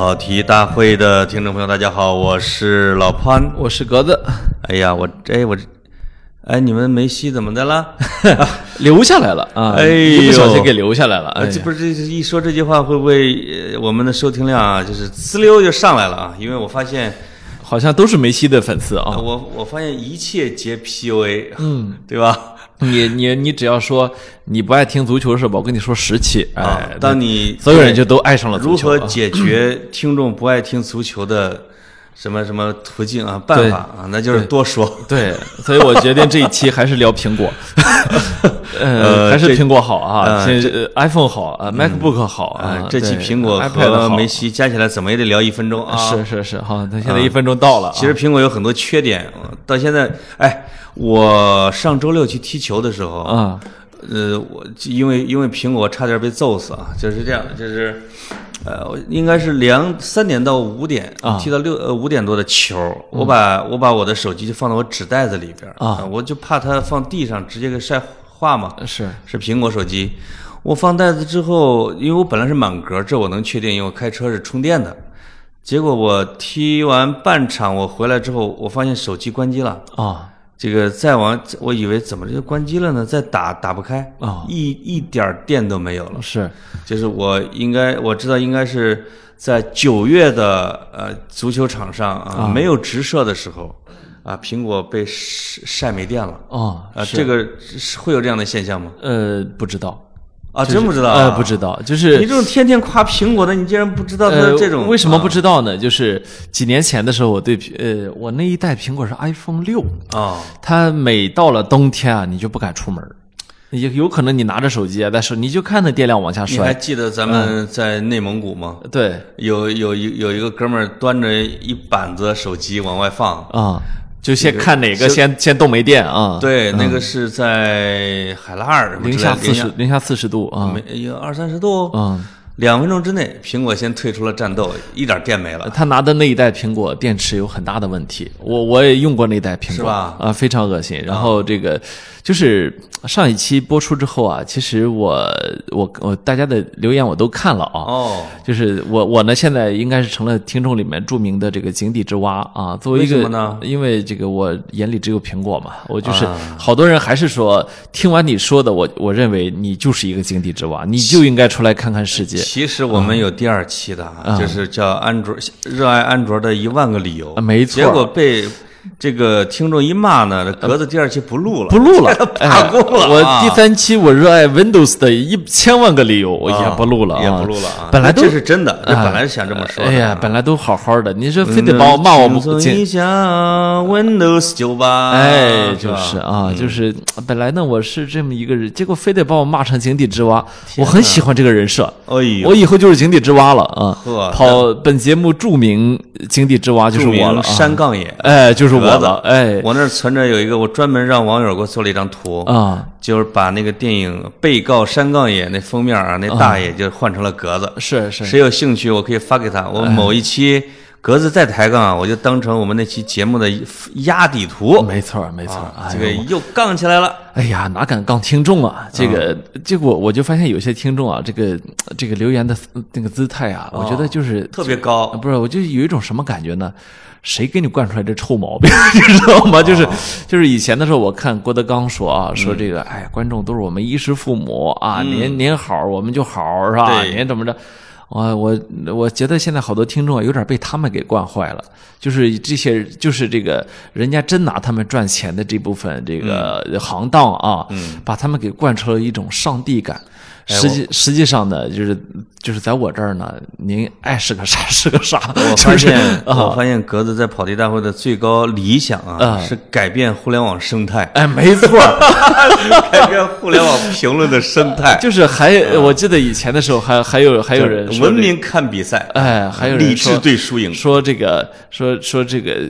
跑题大会的听众朋友，大家好，我是老潘。我是格子，哎呀，我哎我这，哎你们梅西怎么的了？留下来了啊！哎不小心给留下来了。哎呃，呀这不是这一说这句话，会不会呃我们的收听量啊，就是呲溜就上来了啊？因为我发现，好像都是梅西的粉丝呃啊。我我发现一切皆 PUA，嗯，对吧？你你你只要说你不爱听足球是吧？我跟你说十期，啊哎，，当你所有人就都爱上了足球。如何解决听众不爱听足球的什么什么途径啊、办法啊？那就是多说。对，所以我决定这一期还是聊苹果，呃，还是苹果好啊，呃现在 iPhone 好啊，MacBook 好啊啊，，这期苹果和梅西加起来怎么也得聊一分钟啊！是是是，好，那现在一分钟到了啊，其实苹果有很多缺点，到现在，哎，我上周六去踢球的时候，啊，呃，我因为因为苹果差点被揍死啊，就是这样的，就是，呃，我应该是两三点到五点啊踢到六呃五点多的球，我把我把我的手机就放到我纸袋子里边啊呃我就怕它放地上直接给晒化嘛，是是苹果手机。我放袋子之后，因为我本来是满格，这我能确定，因为我开车是充电的。结果我踢完半场，我回来之后，我发现手机关机了。啊这个再往，我以为怎么就关机了呢？再打打不开啊一一点儿电都没有了。是就是我应该我知道应该是在九月的呃足球场上啊没有直射的时候啊，苹果被晒晒没电了哦啊，是这个是会有这样的现象吗？呃不知道啊，真不知道、呃不知道，就是你这种天天夸苹果的，你竟然不知道它这种、为什么不啊知道呢？就是几年前的时候，我对苹呃我那一代苹果是 iPhone 六，啊？它每到了冬天啊，你就不敢出门儿，也有可能你拿着手机啊，但是你就看那电量往下你还。记得咱们在内蒙古吗？对有有有有一个哥们儿端着一板子手机往外放，啊，就先看哪个先先动没电啊？，对，那个是在海拉尔零下四十零下四十度啊，没有二三十度，嗯，两分钟之内，苹果先退出了战斗，一点电没了。他拿的那一代苹果电池有很大的问题，我我也用过那代苹果，是吧啊，非常恶心。然后这个就是上一期播出之后啊，其实我我我大家的留言我都看了啊，哦，就是我我呢现在应该是成了听众里面著名的这个井底之蛙啊，作为一个为什么呢？因为这个我眼里只有苹果嘛，我就是、啊。好多人还是说听完你说的，我我认为你就是一个井底之蛙，你就应该出来看看世界其实我们有第二期的啊，就是叫安卓热爱安卓的一万个理由。啊，没错。结果被这个听众一骂呢，这格子第二期不录了，不录了，罢工了我第三期我热爱 Windows 的一千万个理由，我也不录了啊，也不录了啊。本来都这是真的，本来是想这么说的。哎呀，本来都好好的，你说非得把我骂我不进。轻松一下 Windows 九八，哎，就是吧啊，就是本来呢，我是这么一个人，结果非得把我骂成井底之蛙。我很喜欢这个人设，哎，我以后就是井底之蛙了啊呵！跑本节目著名井底之蛙就是我了啊！山杠爷。哎，就是我格子。了，哎。我那儿存着有一个，我专门让网友给我做了一张图，啊，就是把那个电影《被告山杠野》那封面啊，那大爷就换成了格子。是是，谁有兴趣，我可以发给他。我某一期格子再抬杠啊，我就当成我们那期节目的压底图。没错没错，这个又杠起来了。哎呀，哪敢杠听众啊！这个，结果我就发现有些听众啊，这个这个留言的那个姿态啊，我觉得就是特别高啊不是，我就有一种什么感觉呢？谁给你惯出来这臭毛病，你知道吗？就是就是以前的时候，我看郭德纲说啊，说这个，哎，观众都是我们衣食父母啊，您您好，我们就好，是吧？您怎么着？我我我觉得现在好多听众啊，有点被他们给惯坏了，就是这些，就是这个人家真拿他们赚钱的这部分这个行当啊，把他们给惯出了一种上帝感。实际实际上呢，就是就是在我这儿呢，您爱是个啥 是个啥，我发现，啊。我发现格子在跑题大会的最高理想啊，啊。是改变互联网生态，哎，没错儿，改变互联网评论的生态，就是还我记得以前的时候还还有还有人这个文明看比赛，哎，还有人理智对输赢。说这个说说这个，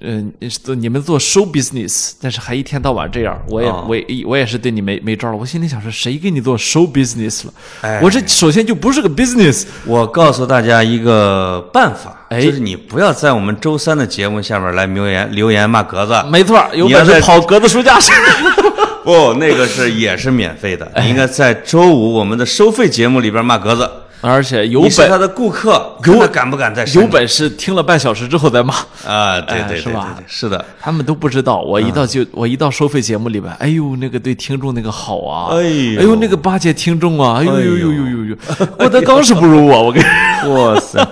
嗯、做你们做 show business，但是还一天到晚这样，我也、啊我也我也是对你没没招了。我心里想说，谁给你做 show business 了？哎我这首先就不是个 business，我告诉大家一个办法，哎就是你不要在我们周三的节目下面来留言留言骂格子，没错，有本事跑格子书架上。不，那个是也是免费的。你应该在周五我们的收费节目里边骂格子。而且有你是他本的顾客，看他敢不敢再有本事听了半小时之后再骂，啊？对对对对哎是吧，是的。他们都不知道。我一到就我一到收费节目里边，哎呦，那个对听众那个好啊，哎呦。哎呦，那个巴结听众啊，哎呦哎呦呦呦呦郭德纲是不如我，我跟你 哇塞，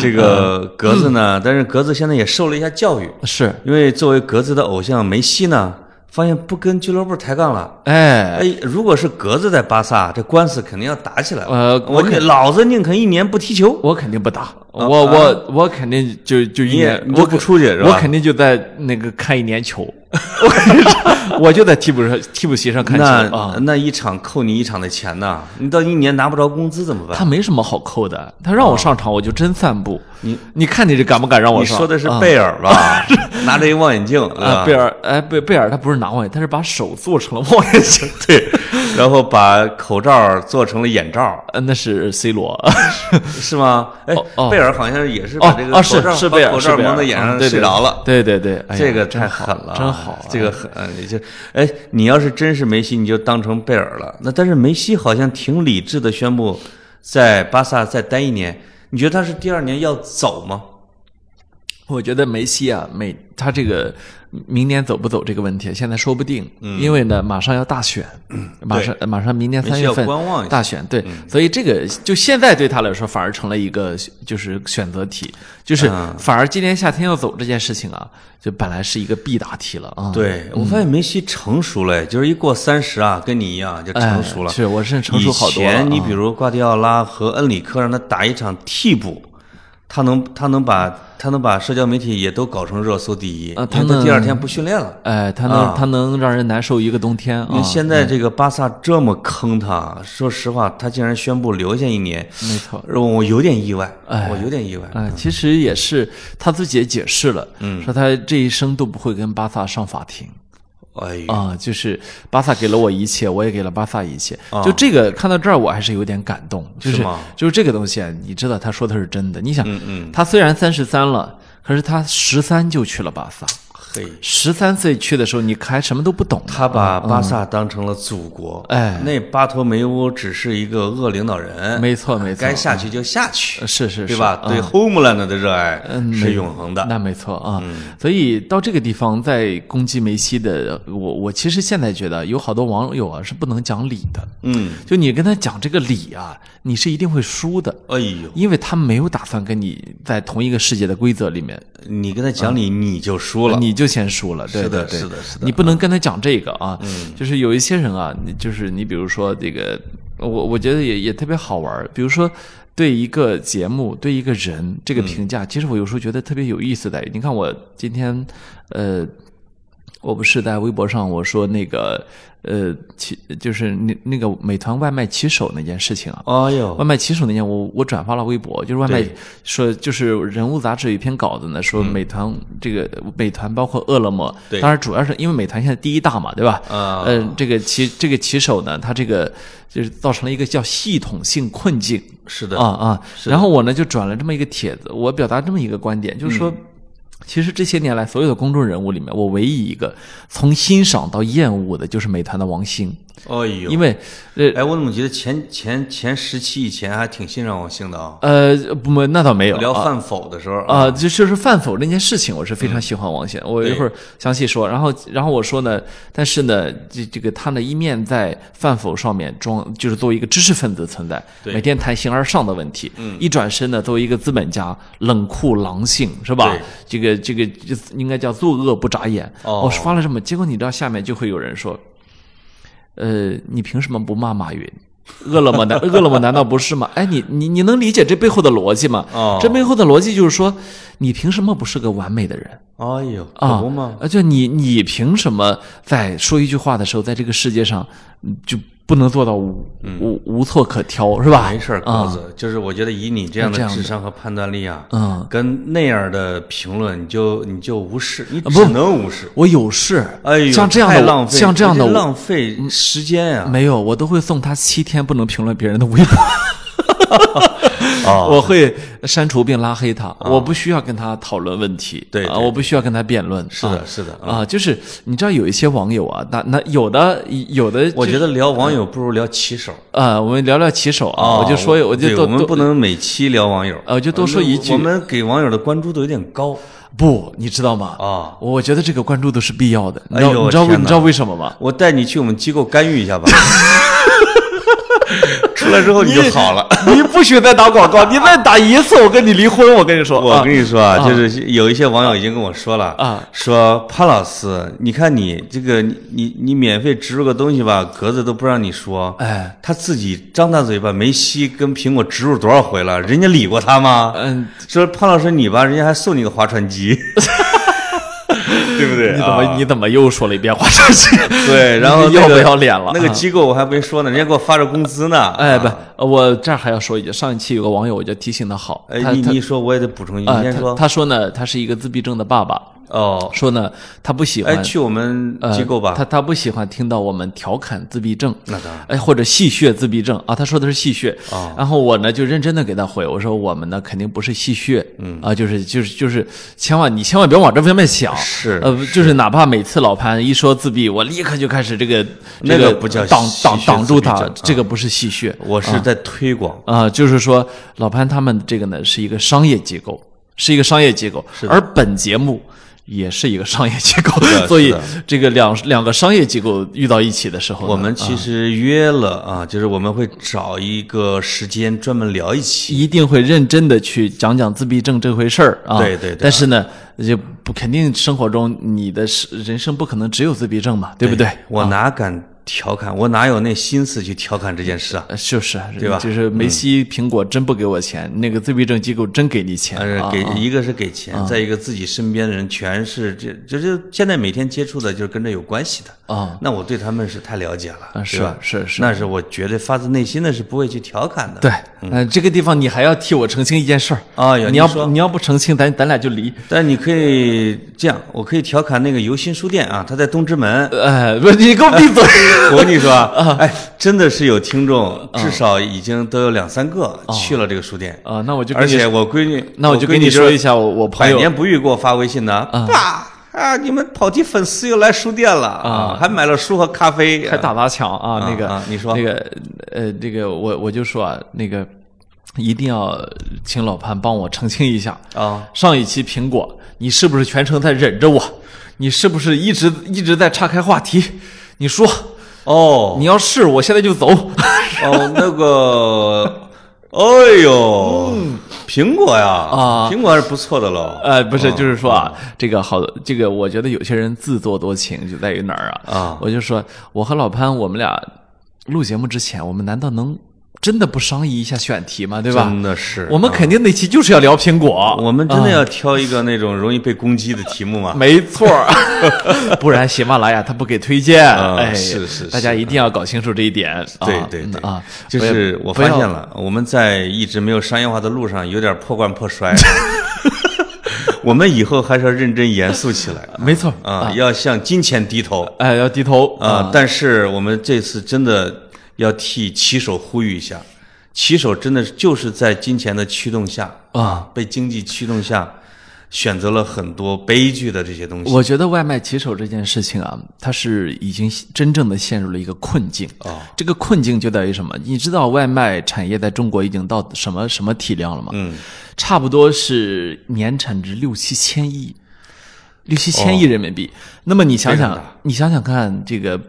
这个格子呢？但是格子现在也受了一下教育，是，因为作为格子的偶像梅西呢，发现不跟俱乐部抬杠了。哎，哎，如果是格子在巴萨，这官司肯定要打起来了。呃我宁老子宁肯一年不踢球，我肯定不打，我我我肯定就就一年，我不出去是吧我肯定就在那个看一年球，我就在替补上替补席上看球那啊。那一场扣你一场的钱呢？你到一年拿不着工资怎么办？他没什么好扣的，他让我上场我就真散步。你你看你这敢不敢让我上？你说的是啊贝尔吧？拿着一望远镜啊，贝尔，哎，贝贝尔他不是拿望远，他是把手做成了望远镜。对，然后把口罩做成了眼罩，呃，那是 C 罗。是吗？哎哦，哦贝尔好像也是把这个口罩把是贝尔，口罩蒙在眼上睡着了。对对对，哎这个太狠了，真好啊。这个狠，呃你就哎，你要是真是梅西，你就当成贝尔了。那但是梅西好像挺理智的，宣布在巴萨再待一年。你觉得他是第二年要走吗？我觉得梅西啊，每他这个明年走不走这个问题，现在说不定，因为呢，马上要大选，马上马上明年三月份大选，对，所以这个就现在对他来说反而成了一个就是选择题，就是嗯反而今年夏天要走这件事情啊，就本来是一个必答题了啊。对我发现梅西成熟了，就是一过三十啊，跟你一样就成熟了。哎是我是成熟好多以前你比如瓜迪奥拉和恩里克让他打一场替补，他能他能把他能把社交媒体也都搞成热搜第一，啊他能第二天不训练了。哎，他能、啊他能让人难受一个冬天因为啊。现在这个巴萨这么坑他，说实话，他竟然宣布留下一年，没错。我有点意外，哎我有点意外。哎，其实也是他自己也解释了，嗯说他这一生都不会跟巴萨上法庭。啊、就是巴萨给了我一切，我也给了巴萨一切。啊就这个看到这儿，我还是有点感动。就是是就是这个东西啊，你知道他说的是真的。你想，嗯嗯，他虽然三十三了，可是他十三就去了巴萨。嘿，十三岁去的时候，你还什么都不懂。他把巴萨当成了祖国，哎。那巴托梅乌只是一个恶领导人，没错没错。该下去就下去呃，是是是，对吧？啊对 Homeland 的热爱嗯，是没永恒的。那没错啊，嗯。所以到这个地方再攻击梅西的，我我其实现在觉得有好多网友啊是不能讲理的，嗯，就你跟他讲这个理啊，你是一定会输的，哎呦，因为他没有打算跟你在同一个世界的规则里面，你跟他讲理，你就输了。你就先输了，对的对对是的是的你不能跟他讲这个啊，就是有一些人啊，你就是你比如说这个，我我觉得也也特别好玩儿，比如说。对一个节目，对一个人这个评价，其实我有时候觉得特别有意思的。你看，我今天，呃，我不是在微博上我说那个，呃，骑就是那那个美团外卖骑手那件事情啊，哎呦外，卖骑手那件，我我转发了微博，就是外卖说，就是人物杂志有一篇稿子呢，说美团这个美团包括饿了么，对当然主要是因为美团现在第一大嘛，对吧？啊嗯，这个骑这个骑手呢，他这个就是造成了一个叫系统性困境是的啊啊。然后我呢就转了这么一个帖子，我表达这么一个观点，就是嗯说。其实这些年来，所有的公众人物里面，我唯一一个从欣赏到厌恶的，就是美团的王兴，哎呦，因为呃哎，我怎么觉得前前前十期以前还挺欣赏王兴的啊？呃不，那倒没有啊聊范否的时候啊，就就是范否那件事情，我是非常喜欢王显，我一会儿详细说。然后，然后我说呢，但是呢，这这个他呢一面在范否上面装，就是作为一个知识分子存在，对每天谈形而上的问题，一转身呢，作为一个资本家，冷酷狼性是吧？这个这个应该叫作恶不眨眼。哦我发了这么，结果你知道下面就会有人说，呃，你凭什么不骂马云？饿了么难 饿了么难道不是吗？哎，你你你能理解这背后的逻辑吗？哦这背后的逻辑就是说，你凭什么不是个完美的人哎呦，啊？就你你凭什么在说一句话的时候，在这个世界上嗯就不能做到无、无无错可挑，是吧？嗯没事儿，啊鸽子，就是我觉得以你这样的智商和判断力啊，嗯，跟那样的评论，你就你就无视，你不只能无视。我有事，哎呦，像这样的我，太浪费，像这样的浪费时间呀。没有，我都会送他七天不能评论别人的微博。哦 我会删除并拉黑他，我不需要跟他讨论问题，啊，对啊我不需要跟他辩论，是的，是的。啊啊，就是你知道有一些网友啊，那那有的有的，我觉得聊网友不如聊骑手啊，我们聊聊骑手啊，我就说，我就我们不能每期聊网友，啊，我就多说一句，我们给网友的关注度有点高。不，你知道吗？啊，我觉得这个关注度是必要的。你知道哎呦你知道为你知道为什么吗？我带你去我们机构干预一下吧，出来之后你就好了。你不许再打广告，你再打一次，我跟你离婚。我跟你说，我跟你说啊，就是有一些网友已经跟我说了啊，说潘老师，你看你这个你你你免费植入个东西吧，格子都不让你说，哎，他自己张大嘴巴，梅西跟苹果植入多少回了，人家理过他吗？嗯，说潘老师你吧，人家还送你个划船机。对不对？你怎么、啊你怎么又说了一遍划船机？对，然后、那个、要不要脸了？那个机构我还没说呢，人家给我发着工资呢。哎，不啊，我这儿还要说一句，上一期有个网友我就提醒的好，哎，你你说我也得补充一句，啊，你先说他。他说呢，他是一个自闭症的爸爸，哦，说呢他不喜欢哎，去我们呃机构吧。他他不喜欢听到我们调侃自闭症，那当然。哎，或者戏谑自闭症。啊，他说的是戏谑哦。然后我呢就认真的给他回，我说我们呢肯定不是戏谑，嗯。啊，就是就是就是，千万你千万别往这方面想，是呃，就是哪怕每次老潘一说自闭，我立刻就开始这个那这个个不叫挡挡挡住他这个不是戏谑，我是在推广。啊、就是说老潘他们这个呢是一个商业机构，是一个商业机构，而本节目也是一个商业机构的，所以这个两两个商业机构遇到一起的时候，我们其实约了啊，就是我们会找一个时间专门聊一期。一定会认真的去讲讲自闭症这回事儿啊。对对对但是呢，就不肯定生活中你的是人生不可能只有自闭症嘛，对不对？我哪敢调侃？我哪有那心思去调侃这件事啊？呃就是对吧嗯就是梅西、苹果真不给我钱，那个自闭症机构真给你钱呃，啊啊给一个是给钱，再一个自己身边的人全是这，就是现在每天接触的，就是跟这有关系的。啊那我对他们是太了解了，啊是对吧？是是那是我绝对发自内心的是不会去调侃的。对，嗯，这个地方你还要替我澄清一件事儿啊你要不你要不澄清，咱咱俩就离。但你可以这样，我可以调侃那个游心书店啊，他在东直门。哎，不，你给我闭嘴！我跟你说啊，哎，真的是有听众，至少已经都有两三个去了这个书店。啊，那我就跟而且我闺女，那我就跟你说一下，我我朋友百年不遇给我发微信呢，爸啊，你们跑题粉丝又来书店了啊，还买了书和咖啡，还打砸抢啊，那个啊你说那个呃，这个我我就说啊，那个一定要请老潘帮我澄清一下啊。上一期苹果，你是不是全程在忍着我？你是不是一直一直在岔开话题？你说，哦你要是我现在就走。哦，那个，哎呦，苹果呀啊苹果还是不错的了。呃，不是，就是说啊，这个好，这个我觉得有些人自作多情就在于哪儿啊？啊我就说，我和老潘，我们俩录节目之前，我们难道能真的不商议一下选题吗？对吧？真的是，我们肯定那期就是要聊苹果，我们真的要挑一个那种容易被攻击的题目吗？没错，不然喜马拉雅它不给推荐。是是大家一定要搞清楚这一点。对啊对对啊，就是我发现了，我们在一直没有商业化的路上有点破罐破摔。我们以后还是要认真严肃起来没错啊，要向金钱低头哎，要低头啊！但是我们这次真的要替骑手呼吁一下，骑手真的就是在金钱的驱动下啊，被经济驱动下，选择了很多悲剧的这些东西。我觉得外卖骑手这件事情啊，它是已经真正的陷入了一个困境。啊，这个困境就在于什么？你知道外卖产业在中国已经到什么什么体量了吗？嗯，差不多是年产值六七千亿，六七千亿人民币。那么你想想你想想看，这个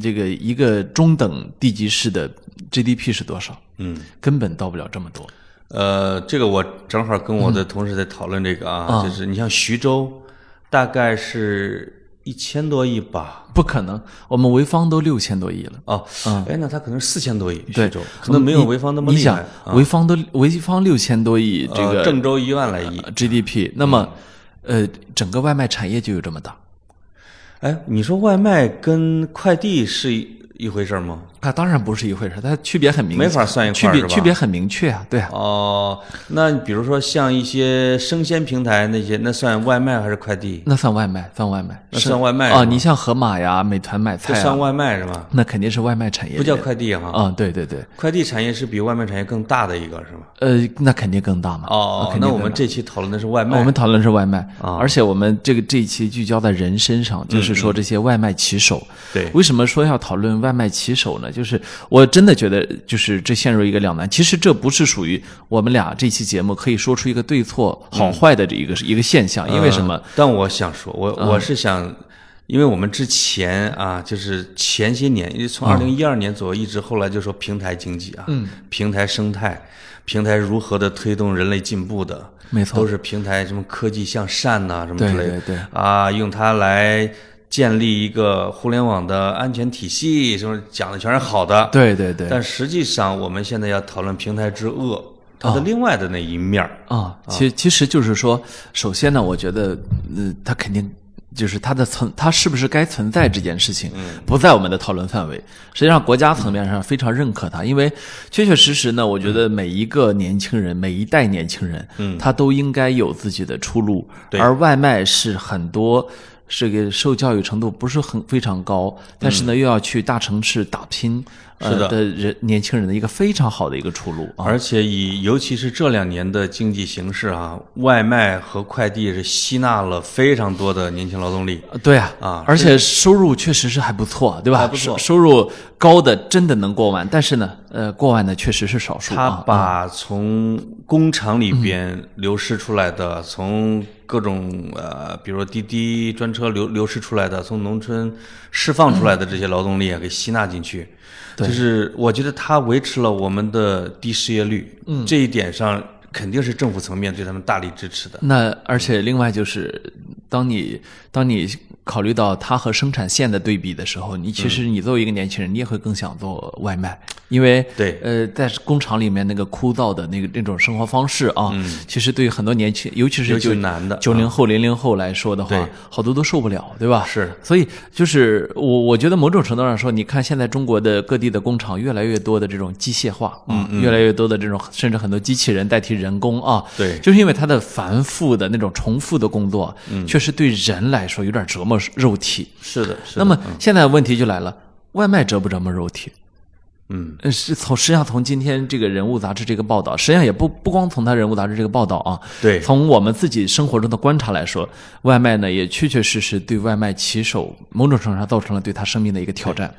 这个一个中等地级市的 GDP 是多少？嗯，根本到不了这么多。呃，这个我正好跟我的同事在讨论这个啊，就是你像徐州，大概是一千多亿吧。不可能，我们潍坊都六千多亿了。哦，哎，那他可能四千多亿，对徐州可能没有潍坊那么厉害。，啊潍坊都潍坊六千多亿，这个呃郑州一万来亿。GDP，那么，呃，整个外卖产业就有这么大。哎，你说外卖跟快递是一回事吗？啊，当然不是一回事，它区别很明，没法算一块区别区别很明确啊，对啊。哦，那比如说像一些生鲜平台那些，那算外卖还是快递？那算外卖，算外卖，那算外卖啊！你像盒马呀、美团买菜啊，这算外卖是吧？那肯定是外卖产业，不叫快递哈。啊，对对对，快递产业是比外卖产业更大的一个是吗？呃，那肯定更大嘛。哦，那我们这期讨论的是外卖。我们讨论是外卖，啊而且我们这个这一期聚焦在人身上，就是说这些外卖骑手。嗯对为什么说要讨论外卖骑手呢？就是我真的觉得，就是这陷入一个两难。其实这不是属于我们俩这期节目可以说出一个对错好坏的这一个、一个现象，因为什么？嗯但我想说，我我是想，因为我们之前啊，就是前些年，因为从二零一二年左右一直后来就说平台经济啊，嗯平台生态，平台如何的推动人类进步的，没错都是平台什么科技向善呐、什么之类的，对对对啊，用它来建立一个互联网的安全体系，什么讲的全是好的，对对对，但实际上我们现在要讨论平台之恶，它的另外的那一面儿。啊，其其实就是说，首先呢，我觉得，呃，它肯定就是它的存，它是不是该存在这件事情，不在我们的讨论范围。实际上，国家层面上非常认可它，因为确确实实呢，我觉得每一个年轻人，每一代年轻人，嗯，他都应该有自己的出路。对而外卖是很多。这个受教育程度不是很非常高，但是呢，又要去大城市打拼，呃是的的人年轻人的一个非常好的一个出路啊。而且以尤其是这两年的经济形势啊，外卖和快递是吸纳了非常多的年轻劳动力。呃对啊，啊而且收入确实是还不错，对吧？还不错收收入高的真的能过万，但是呢，呃，过万的确实是少数他啊。把从工厂里边流失出来的，从各种呃，比如说滴滴专车流流失出来的，从农村释放出来的这些劳动力啊，给吸纳进去。就是我觉得它维持了我们的低失业率，嗯，这一点上肯定是政府层面对他们大力支持的。那而且另外就是，当你当你考虑到它和生产线的对比的时候，你其实你作为一个年轻人，你也会更想做外卖，因为对。呃，在工厂里面那个枯燥的那个那种生活方式啊，其实对于很多年轻，尤其是九男的九零后、零零后来说的话，好多都受不了，对吧？是，所以就是我我觉得某种程度上说，你看现在中国的各地的工厂越来越多的这种机械化嗯，越来越多的这种甚至很多机器人代替人工啊，对。就是因为它的繁复的那种重复的工作，确实对人来说有点折磨肉体。是的，是的。那么现在问题就来了，外卖折不折磨肉体？嗯，呃，是从实际上从今天这个人物杂志这个报道，实际上也不不光从他人物杂志这个报道啊，对从我们自己生活中的观察来说，外卖呢也确确实实对外卖骑手某种程度上造成了对他生命的一个挑战。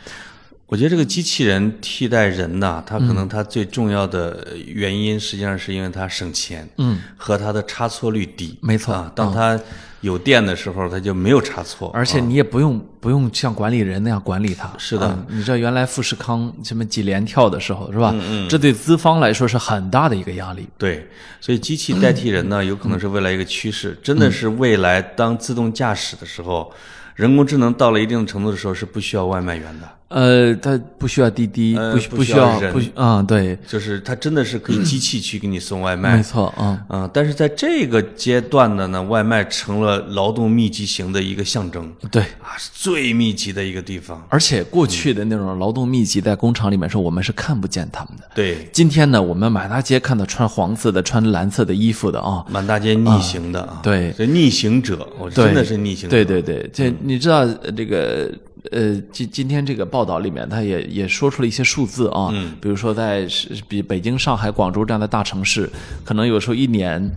我觉得这个机器人替代人呐，它可能它最重要的原因，实际上是因为它省钱，嗯，和它的差错率低。没错啊，当它有电的时候，它就没有差错。而且你也不用、不用像管理人那样管理它。是的啊你知道原来富士康什么几连跳的时候是吧？嗯这对资方来说是很大的一个压力。对，所以机器代替人呢，有可能是未来一个趋势，真的是未来当自动驾驶的时候，人工智能到了一定程度的时候，是不需要外卖员的。呃，它不需要滴滴，呃不需不需需要不需啊、对，就是它真的是可以机器去给你送外卖，没错，啊。啊、但是在这个阶段的呢，外卖成了劳动密集型的一个象征。对，啊，是最密集的一个地方。而且过去的那种劳动密集，在工厂里面说，我们是看不见他们的。对，今天呢，我们满大街看到穿黄色的、穿蓝色的衣服的啊，满大街逆行的啊，对。这逆行者，我真的是逆行者。对对对，这你知道呃这个呃，今今天这个报道里面，他也也说出了一些数字啊，嗯，比如说在是比北京、上海、广州这样的大城市，可能有时候一年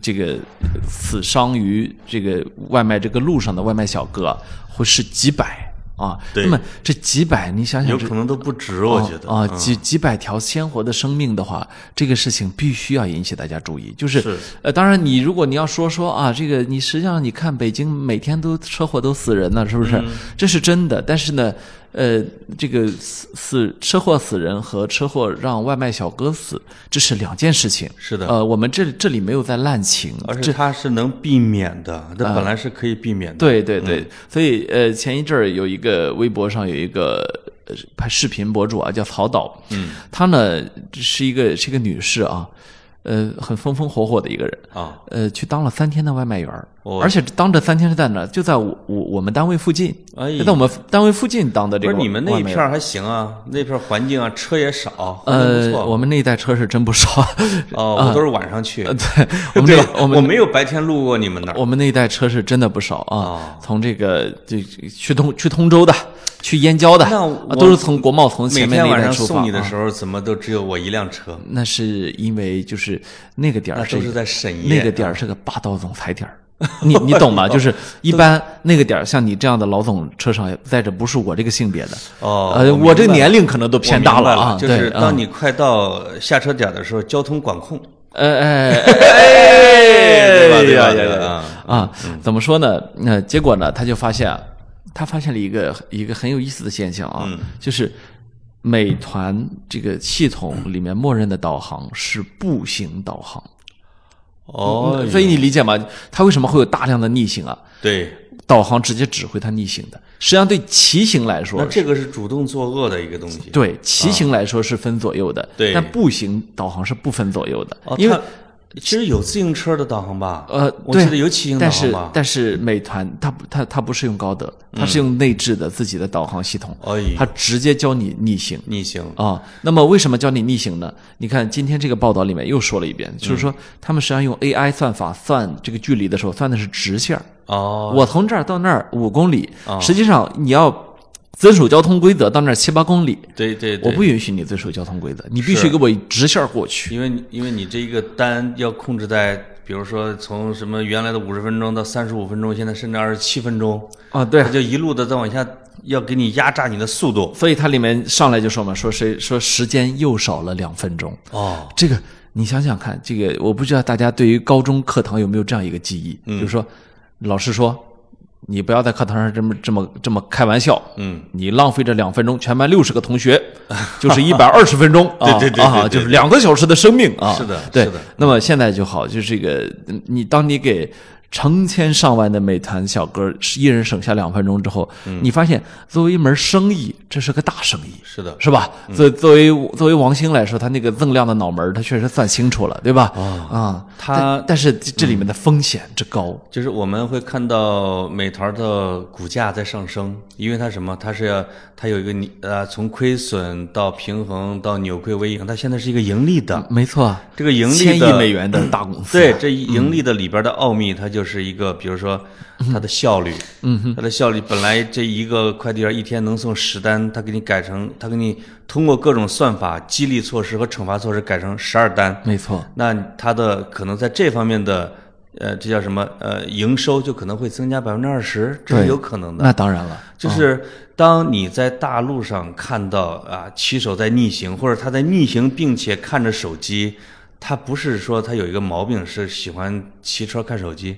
这个死伤于这个外卖这个路上的外卖小哥啊会是几百。啊，对那么这几百，你想想这，有可能都不值，我觉得啊，嗯几几百条鲜活的生命的话，这个事情必须要引起大家注意。就是，是呃，当然你如果你要说说啊，这个你实际上你看北京每天都车祸都死人了，是不嗯是？这是真的。但是呢，呃，这个死死车祸死人和车祸让外卖小哥死，这是两件事情。是的。呃，我们这这里没有在滥情，而且它是能避免的，这本来是可以避免的。对对对，所以呃，前一阵儿有一个微博上有一个呃拍视频博主啊，叫曹导，嗯，她呢是一个是一个女士啊，呃，很风风火火的一个人，啊，呃，去当了三天的外卖员儿，哦而且当这三天是在哪儿？就在我我我们单位附近，哎在我们单位附近当的这个不是你们那。一片儿还行啊，那片环境啊，车也少，呃，错。我们那一带车是真不少，哦，我都是晚上去，对我们对吧那我们我没有白天路过你们那儿。我们那一带车是真的不少啊哦，从这个这去通去通州的，去燕郊的，那啊都是从国贸从前面那一天晚上带出发啊。送你的时候，怎么都只有我一辆车？那是因为就是那个点儿那都是在深夜。那个点儿是个霸道总裁点儿，你你懂吗？就是一般那个点儿，像你这样的老总车上载着不是我这个性别的，哦，呃，我这年龄可能都偏大了啊，就是，当你快到下车点的时候，交通管控，哎哎 哎，对吧？对吧？对吧？呀啊，怎么说呢？那结果呢，他就发现啊，他发现了一个一个很有意思的现象啊，嗯就是美团这个系统里面默认的导航是步行导航。哦，所以你理解吗？它为什么会有大量的逆行啊？对，导航直接指挥它逆行的，实际上对骑行来说那说，这个是主动作恶的一个东西。对骑行来说是分左右的，对但步行导航是不分左右的，哦，因为它其实有自行车的导航吧？呃，我记得有骑行导但是航吧？但是美团它不它它不是用高德，它是用内置的自己的导航系统，哎，它直接教你逆行。逆行啊、那么为什么教你逆行呢？你看今天这个报道里面又说了一遍，就是说他们实际上用 AI 算法算这个距离的时候，算的是直线儿。哦，我从这儿到那儿五公里，哦实际上你要遵守交通规则，到那儿七八公里，对对对，我不允许你遵守交通规则，你必须给我直线过去。因为你因为你这一个单要控制在，比如说从什么原来的五十分钟到三十五分钟，现在甚至二十七分钟，啊，对它，就一路的再往下，要给你压榨你的速度。所以它里面上来就说嘛，说谁说时间又少了两分钟。哦，这个你想想看，这个我不知道大家对于高中课堂有没有这样一个记忆，嗯就是说老师说你不要在课堂上这么这么这么开玩笑，嗯，你浪费这两分钟，全班六十个同学，就是一百二十分钟 啊，对对对对啊，就是两个小时的生命啊，是的对是的。那么现在就好，就是这个，嗯你当你给成千上万的美团小哥一人省下两分钟之后，嗯你发现作为一门生意，这是个大生意。是的，是吧？作作为作为王兴来说，他那个锃亮的脑门儿他确实算清楚了，对吧？啊，他但但是这这里面的风险之高，就是我们会看到美团的股价在上升，因为它什么？它是要它有一个你呃从亏损到平衡到扭亏为盈，它现在是一个盈利的。没错，这个盈利千亿的美元的大公司，对，这盈利的里边的奥秘，它就是一个，比如说它的效率，嗯它的效率本来这一个快递员一天能送十单，他给你改成，他给你通过各种算法、激励措施和惩罚措施改成十二单，没错，那它的可能在这方面的，呃，这叫什么？呃，营收就可能会增加百分之二十，这是有可能的。那当然了，就是当你在大路上看到啊骑手在逆行，或者他在逆行并且看着手机，他不是说他有一个毛病是喜欢骑车看手机，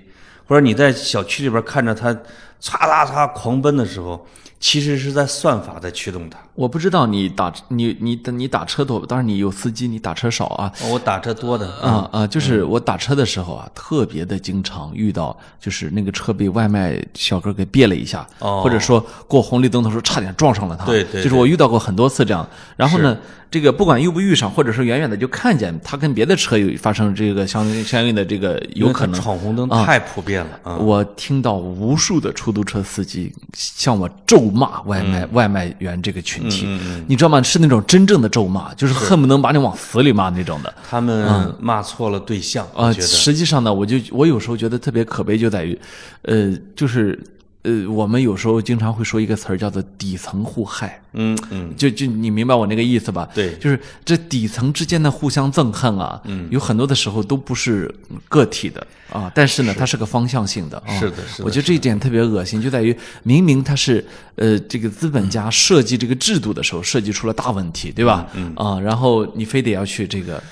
不是你在小区里边看着他唰唰唰狂奔的时候，其实是在算法在驱动它。我不知道你打你你你打车多，当然你有司机，你打车少啊。哦我打车多的，啊啊！就是我打车的时候啊，特别的经常遇到，就是那个车被外卖小哥给别了一下，哦或者说过红绿灯的时候差点撞上了他。对对就是我遇到过很多次这样。然后呢，这个不管遇不遇上，或者是远远的就看见他跟别的车有发生这个相相应的这个有可能。闯红灯太普遍了啊。我听到无数的出租车司机向我咒骂外卖、外卖员这个群体，你知道吗？是那种真正的咒骂，就是恨不能把你往死里骂那种的。他们骂错了对象，啊、实际上呢，我就我有时候觉得特别可悲，就在于，呃，就是呃，我们有时候经常会说一个词儿叫做底层互害，嗯嗯，就就你明白我那个意思吧？对就是这底层之间的互相憎恨啊，嗯，有很多的时候都不是个体的啊，但是呢，它是个方向性的。啊是的是的我觉得这一点特别恶心，就在于明明它是呃这个资本家设计这个制度的时候设计出了大问题，对吧？嗯啊，然后你非得要去这个。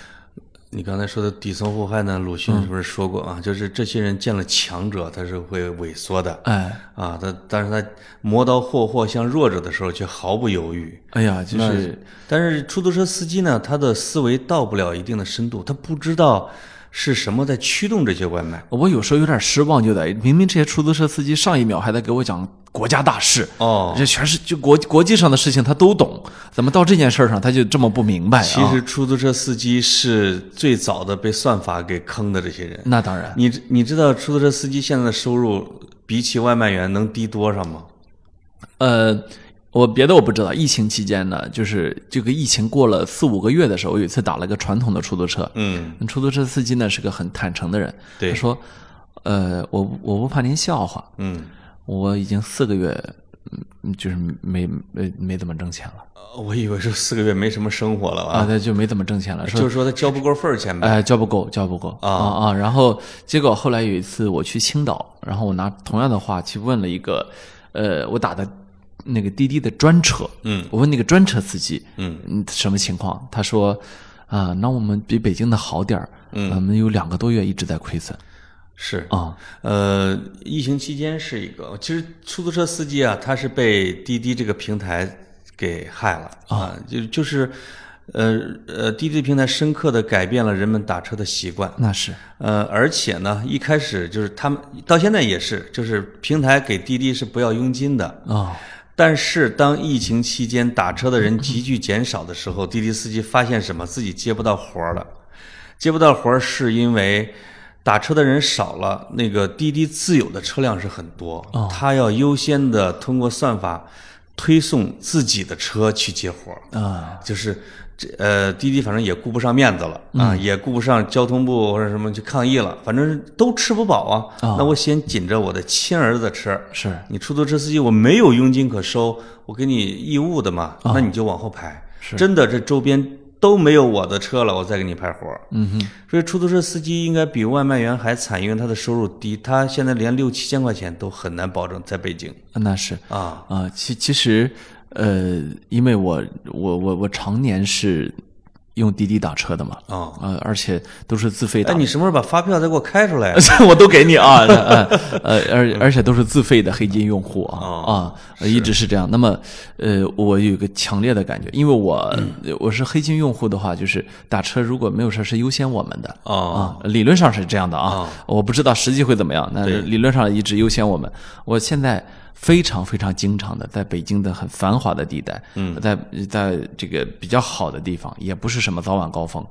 你刚才说的底层祸害呢？鲁迅是不是说过啊？就是这些人见了强者，他是会萎缩的。哎，啊，他但是他磨刀霍霍向弱者的时候，却毫不犹豫。哎呀，就是但是出租车司机呢，他的思维到不了一定的深度，他不知道是什么在驱动这些外卖？我有时候有点失望，就在明明这些出租车司机上一秒还在给我讲国家大事，哦，这全是就国国际上的事情他都懂，怎么到这件事儿上他就这么不明白啊？其实出租车司机是最早的被算法给坑的这些人。那当然，你你知道出租车司机现在的收入比起外卖员能低多少吗？呃，我别的我不知道。疫情期间呢，就是这个疫情过了四五个月的时候，我有一次打了个传统的出租车，嗯，出租车司机呢是个很坦诚的人，对他说，呃，我我不怕您笑话，嗯，我已经四个月，嗯，就是没没没怎么挣钱了呃我以为是四个月没什么生活了吧，啊，他就没怎么挣钱了，说就是说他交不够份儿钱呗。哎，交不够，交不够啊啊！然后结果后来有一次我去青岛，然后我拿同样的话去问了一个，呃，我打的那个滴滴的专车，嗯，我问那个专车司机，嗯。嗯，什么情况？他说，啊、那我们比北京的好点儿，嗯，我们有两个多月一直在亏损。是。啊，呃，疫情期间是一个，其实出租车司机啊，他是被滴滴这个平台给害了。啊，就就是，呃呃，滴滴平台深刻的改变了人们打车的习惯。那是。呃，而且呢，一开始就是他们到现在也是，就是平台给滴滴是不要佣金的。啊，但是当疫情期间打车的人急剧减少的时候，滴滴司机发现什么？自己接不到活儿了。接不到活儿是因为打车的人少了，那个滴滴自有的车辆是很多，他要优先的通过算法推送自己的车去接活儿。啊，就是这呃，滴滴反正也顾不上面子了啊，也顾不上交通部或者什么去抗议了，反正都吃不饱啊。那我先紧着我的亲儿子吃。是你出租车司机，我没有佣金可收，我给你义务的嘛，那你就往后排。真的，这周边都没有我的车了，我再给你派活。嗯哼，所以出租车司机应该比外卖员还惨，因为他的收入低，他现在连六七千块钱都很难保证在北京那是啊。啊，其其实，呃，因为我我我我常年是用滴滴打车的嘛，啊呃，而且都是自费打哎，，你什么时候把发票再给我开出来？我都给你啊，呃呃，而而且都是自费的黑金用户啊啊，呃一直是这样。那么，呃，我有一个强烈的感觉，因为我我是黑金用户的话，就是打车如果没有事是优先我们的哦啊，理论上是这样的啊，我不知道实际会怎么样，那理论上一直优先我们。我现在。非常非常经常的，在北京的很繁华的地带，嗯，在在这个比较好的地方，也不是什么早晚高峰，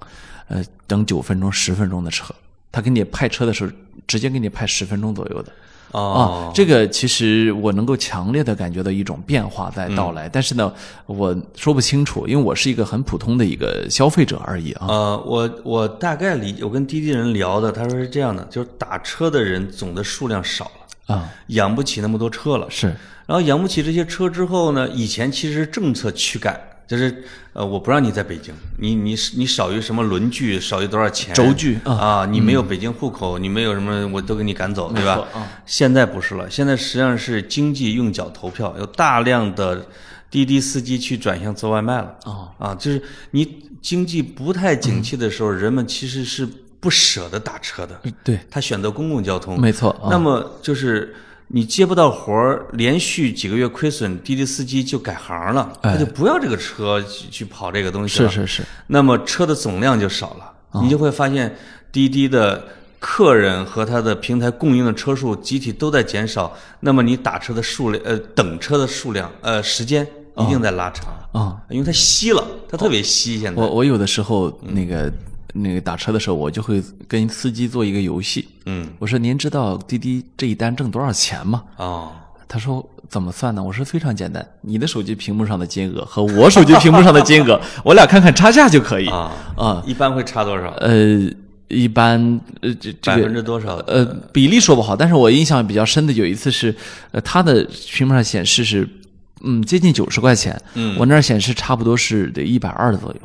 呃，等九分钟、十分钟的车，他给你派车的时候，直接给你派十分钟左右的。哦啊，这个其实我能够强烈的感觉到一种变化在到来，但是呢，我说不清楚，因为我是一个很普通的一个消费者而已啊。呃，我我大概理，我跟滴滴人聊的，他说是这样的，就是打车的人总的数量少了，啊，养不起那么多车了。是。然后养不起这些车之后呢，以前其实政策驱赶，就是呃，我不让你在北京，你你你少于什么轮距，少于多少钱，轴距啊。啊，你没有北京户口，你没有什么，我都给你赶走，对吧？现在不是了，现在实际上是经济用脚投票，有大量的滴滴司机去转向做外卖了。啊啊，就是你经济不太景气的时候，人们其实是不舍得打车的，对，他选择公共交通。没错啊那么就是你接不到活儿，连续几个月亏损，滴滴司机就改行了，他就不要这个车去去跑这个东西了。是是是，那么车的总量就少了，你就会发现滴滴的客人和他的平台供应的车数集体都在减少，那么你打车的数量，呃，等车的数量，呃，时间一定在拉长啊，因为它稀了，它特别稀。现在我我有的时候那个那个打车的时候，我就会跟司机做一个游戏。嗯，我说您知道滴滴这一单挣多少钱吗？哦，他说怎么算呢？我说非常简单，你的手机屏幕上的金额和我手机屏幕上的金额，我俩看看差价就可以啊啊。一般会差多少？呃，一般呃这这百分之多少？呃比例说不好，但是我印象比较深的有一次是，呃，他的屏幕上显示是嗯接近九十块钱，嗯，我那儿显示差不多是得一百二左右。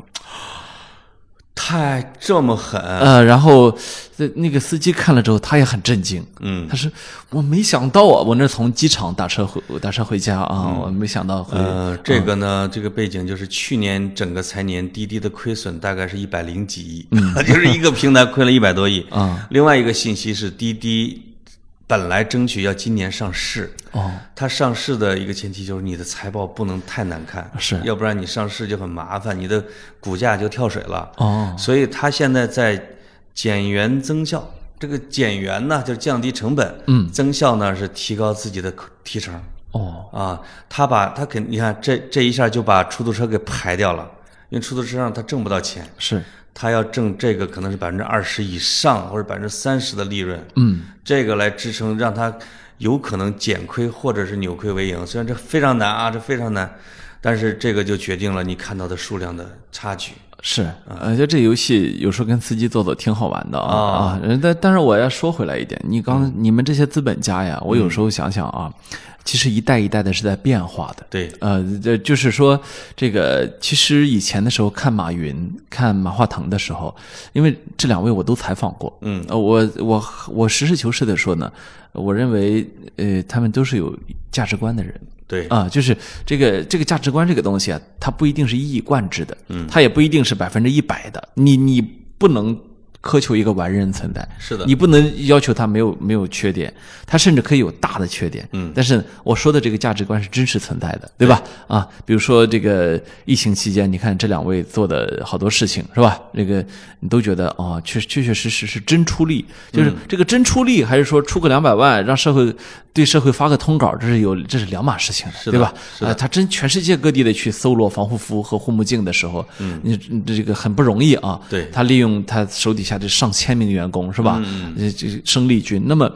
太这么狠？呃，然后那那个司机看了之后，他也很震惊。嗯，他说：“我没想到啊，我那从机场打车回打车回家啊，我没想到会。呃，这个呢，这个背景就是去年整个财年滴滴的亏损大概是一百零几亿，就是一个平台亏了一百多亿。啊，另外一个信息是滴滴本来争取要今年上市，哦，它上市的一个前提就是你的财报不能太难看，是要不然你上市就很麻烦，你的股价就跳水了。哦，所以它现在在减员增效。这个减员呢，就是降低成本，嗯，增效呢是提高自己的提成。哦，啊，他把他肯，你看这这一下就把出租车给排掉了，因为出租车上他挣不到钱，是，他要挣这个可能是百分之二十以上或者百分之三十的利润，嗯，这个来支撑，让他有可能减亏或者是扭亏为盈。虽然这非常难啊，这非常难，但是这个就决定了你看到的数量的差距。是，呃，就这游戏有时候跟司机做做挺好玩的啊但但是我要说回来一点，你刚你们这些资本家呀，我有时候想想啊，其实一代一代的是在变化的。对，呃，这就是说，这个其实以前的时候看马云、看马化腾的时候，因为这两位我都采访过，嗯，呃，我我我实事求是的说呢，我认为呃，他们都是有价值观的人。对，啊，就是这个这个价值观这个东西啊，它不一定是一以贯之的，嗯，它也不一定是百分之一百的，你你不能苛求一个完人存在，是的。你不能要求他没有没有缺点，他甚至可以有大的缺点，嗯，但是我说的这个价值观是真实存在的，对。吧？啊，比如说这个疫情期间，你看这两位做的好多事情，是吧？这个你都觉得哦，确确确实实是真出力，就是这个真出力，还是说出个两百万让社会对社会发个通稿，这是有这是两码事情的，是对吧？啊，他真全世界各地的去搜罗防护服和护目镜的时候，嗯，你你这个很不容易啊。对。他利用他手底下这上千名员工是吧？嗯这这生力军。那么，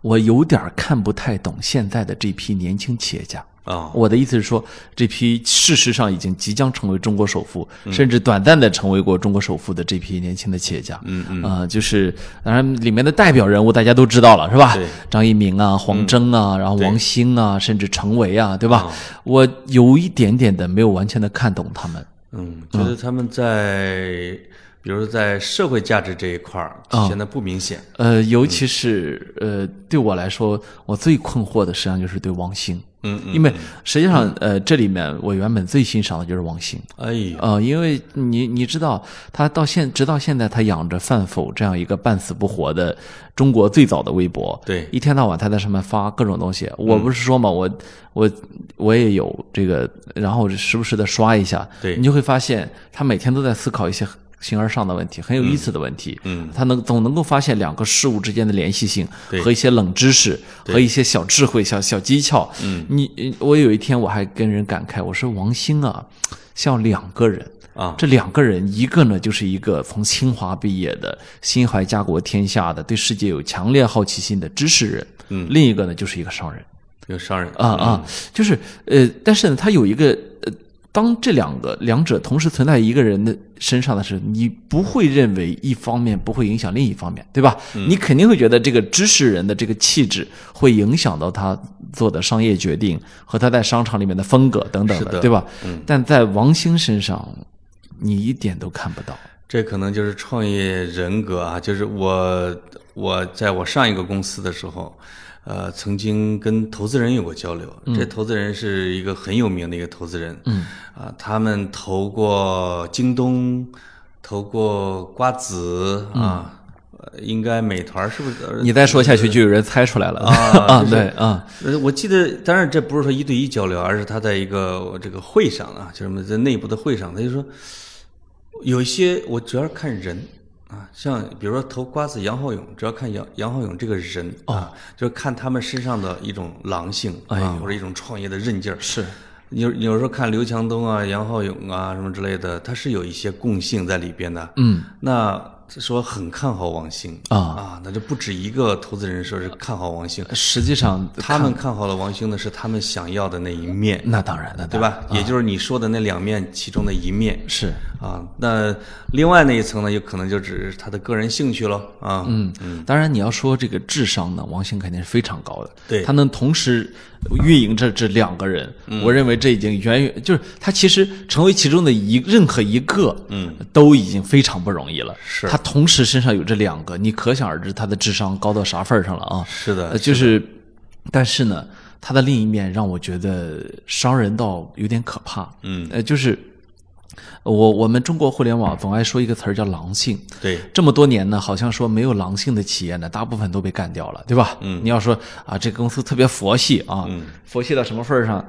我有点看不太懂现在的这批年轻企业家。啊，我的意思是说，这批事实上已经即将成为中国首富，嗯甚至短暂的成为过中国首富的这批年轻的企业家，嗯嗯，啊、就是当然里面的代表人物大家都知道了，是吧对？张一鸣啊，黄峥啊，然后王兴啊，甚至程维啊，对吧？啊我有一点点的没有完全的看懂他们。嗯，觉得他们在，比如在社会价值这一块儿体现的不明显。呃，尤其是呃，对我来说，我最困惑的实际上就是对王兴，嗯嗯，因为实际上呃，这里面我原本最欣赏的就是王兴。哎呀，呃，因为你你知道，他到现直到现在，他养着范否这样一个半死不活的中国最早的微博，对。一天到晚他在上面发各种东西。我不是说嘛，我我我也有这个，然后时不时的刷一下，对。你就会发现他每天都在思考一些形而上的问题，很有意思的问题。嗯，他能总能够发现两个事物之间的联系性对和一些冷知识和一些小智慧、小小技巧。嗯，你我有一天我还跟人感慨，我说王兴啊，像两个人。啊，这两个人，一个呢就是一个从清华毕业的、心怀家国天下的、对世界有强烈好奇心的知识人，嗯另一个呢就是一个商人有商人啊啊，就是呃，但是呢，他有一个呃，当这两个两者同时存在一个人的身上的时候，你不会认为一方面不会影响另一方面，对吧？嗯你肯定会觉得这个知识人的这个气质会影响到他做的商业决定和他在商场里面的风格等等是的对吧？嗯但在王兴身上，你一点都看不到。这可能就是创业人格啊，就是我我在我上一个公司的时候，呃，曾经跟投资人有过交流。这投资人是一个很有名的一个投资人，嗯，啊，他们投过京东，投过瓜子啊，呃应该美团是不是？呃你再说下去，就有人猜出来了。啊对啊，呃，我记得，当然这不是说一对一交流，而是他在一个这个会上啊，就什么在内部的会上，他就说，有一些我主要是看人啊，像比如说投瓜子杨浩勇，主要看杨杨浩勇这个人啊，就是看他们身上的一种狼性啊，或者一种创业的韧劲儿。是有有时候看刘强东啊、杨浩勇啊什么之类的，他是有一些共性在里边的。嗯，那说很看好王兴啊啊，那就不止一个投资人说是看好王兴。实际上他们看好了王兴的是他们想要的那一面，那当然，那对吧？也就是你说的那两面其中的一面是啊。那另外那一层呢，有可能就只是他的个人兴趣喽啊。嗯嗯，当然，你要说这个智商呢，王兴肯定是非常高的。对他能同时运营着这两个人，嗯我认为这已经远远就是他其实成为其中的一任何一个，嗯，都已经非常不容易了。是他同时身上有这两个，你可想而知他的智商高到啥份儿上了啊！是的呃，就是，但是呢，他的另一面让我觉得伤人到有点可怕。嗯，呃，就是我我们中国互联网总爱说一个词儿叫狼性。对，这么多年呢，好像说没有狼性的企业呢，大部分都被干掉了，对吧？嗯你要说啊，这个公司特别佛系啊，嗯佛系到什么份儿上？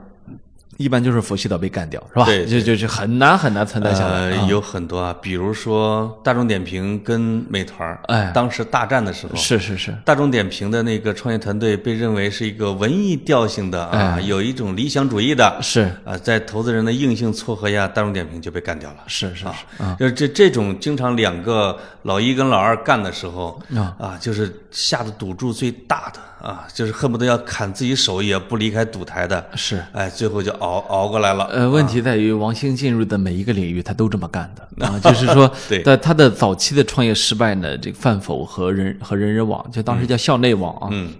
一般就是佛系岛被干掉，是吧？对就就就很难很难存在下来。呃，有很多啊，比如说大众点评跟美团儿，哎。当时大战的时候，是是是，大众点评的那个创业团队被认为是一个文艺调性的啊，有一种理想主义的，是。啊，在投资人的硬性撮合下，大众点评就被干掉了。是是是。啊，就是这这种经常两个老一跟老二干的时候啊。啊，就是下的赌注最大的啊，就是恨不得要砍自己手也不离开赌台的，是。哎，最后就熬熬过来了。呃，问题在于王兴进入的每一个领域，他都这么干的 啊，就是说，对在他的早期的创业失败呢，这个饭否和人和人人网，就当时叫校内网啊，嗯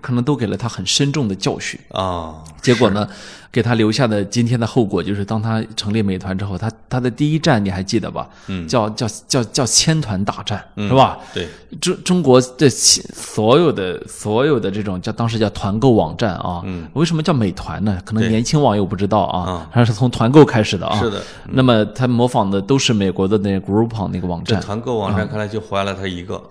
可能都给了他很深重的教训。啊，结果呢，给他留下的今天的后果就是，当他成立美团之后，他他的第一站你还记得吧？嗯，叫叫叫叫千团大战，是吧？对，中中国的其所有的所有的这种叫当时叫团购网站啊，嗯为什么叫美团呢？可能年轻网友不知道啊啊，它是从团购开始的啊。是的。那么他模仿的都是美国的那个 Groupon 那个网站，团购网站看来就怀了他一个。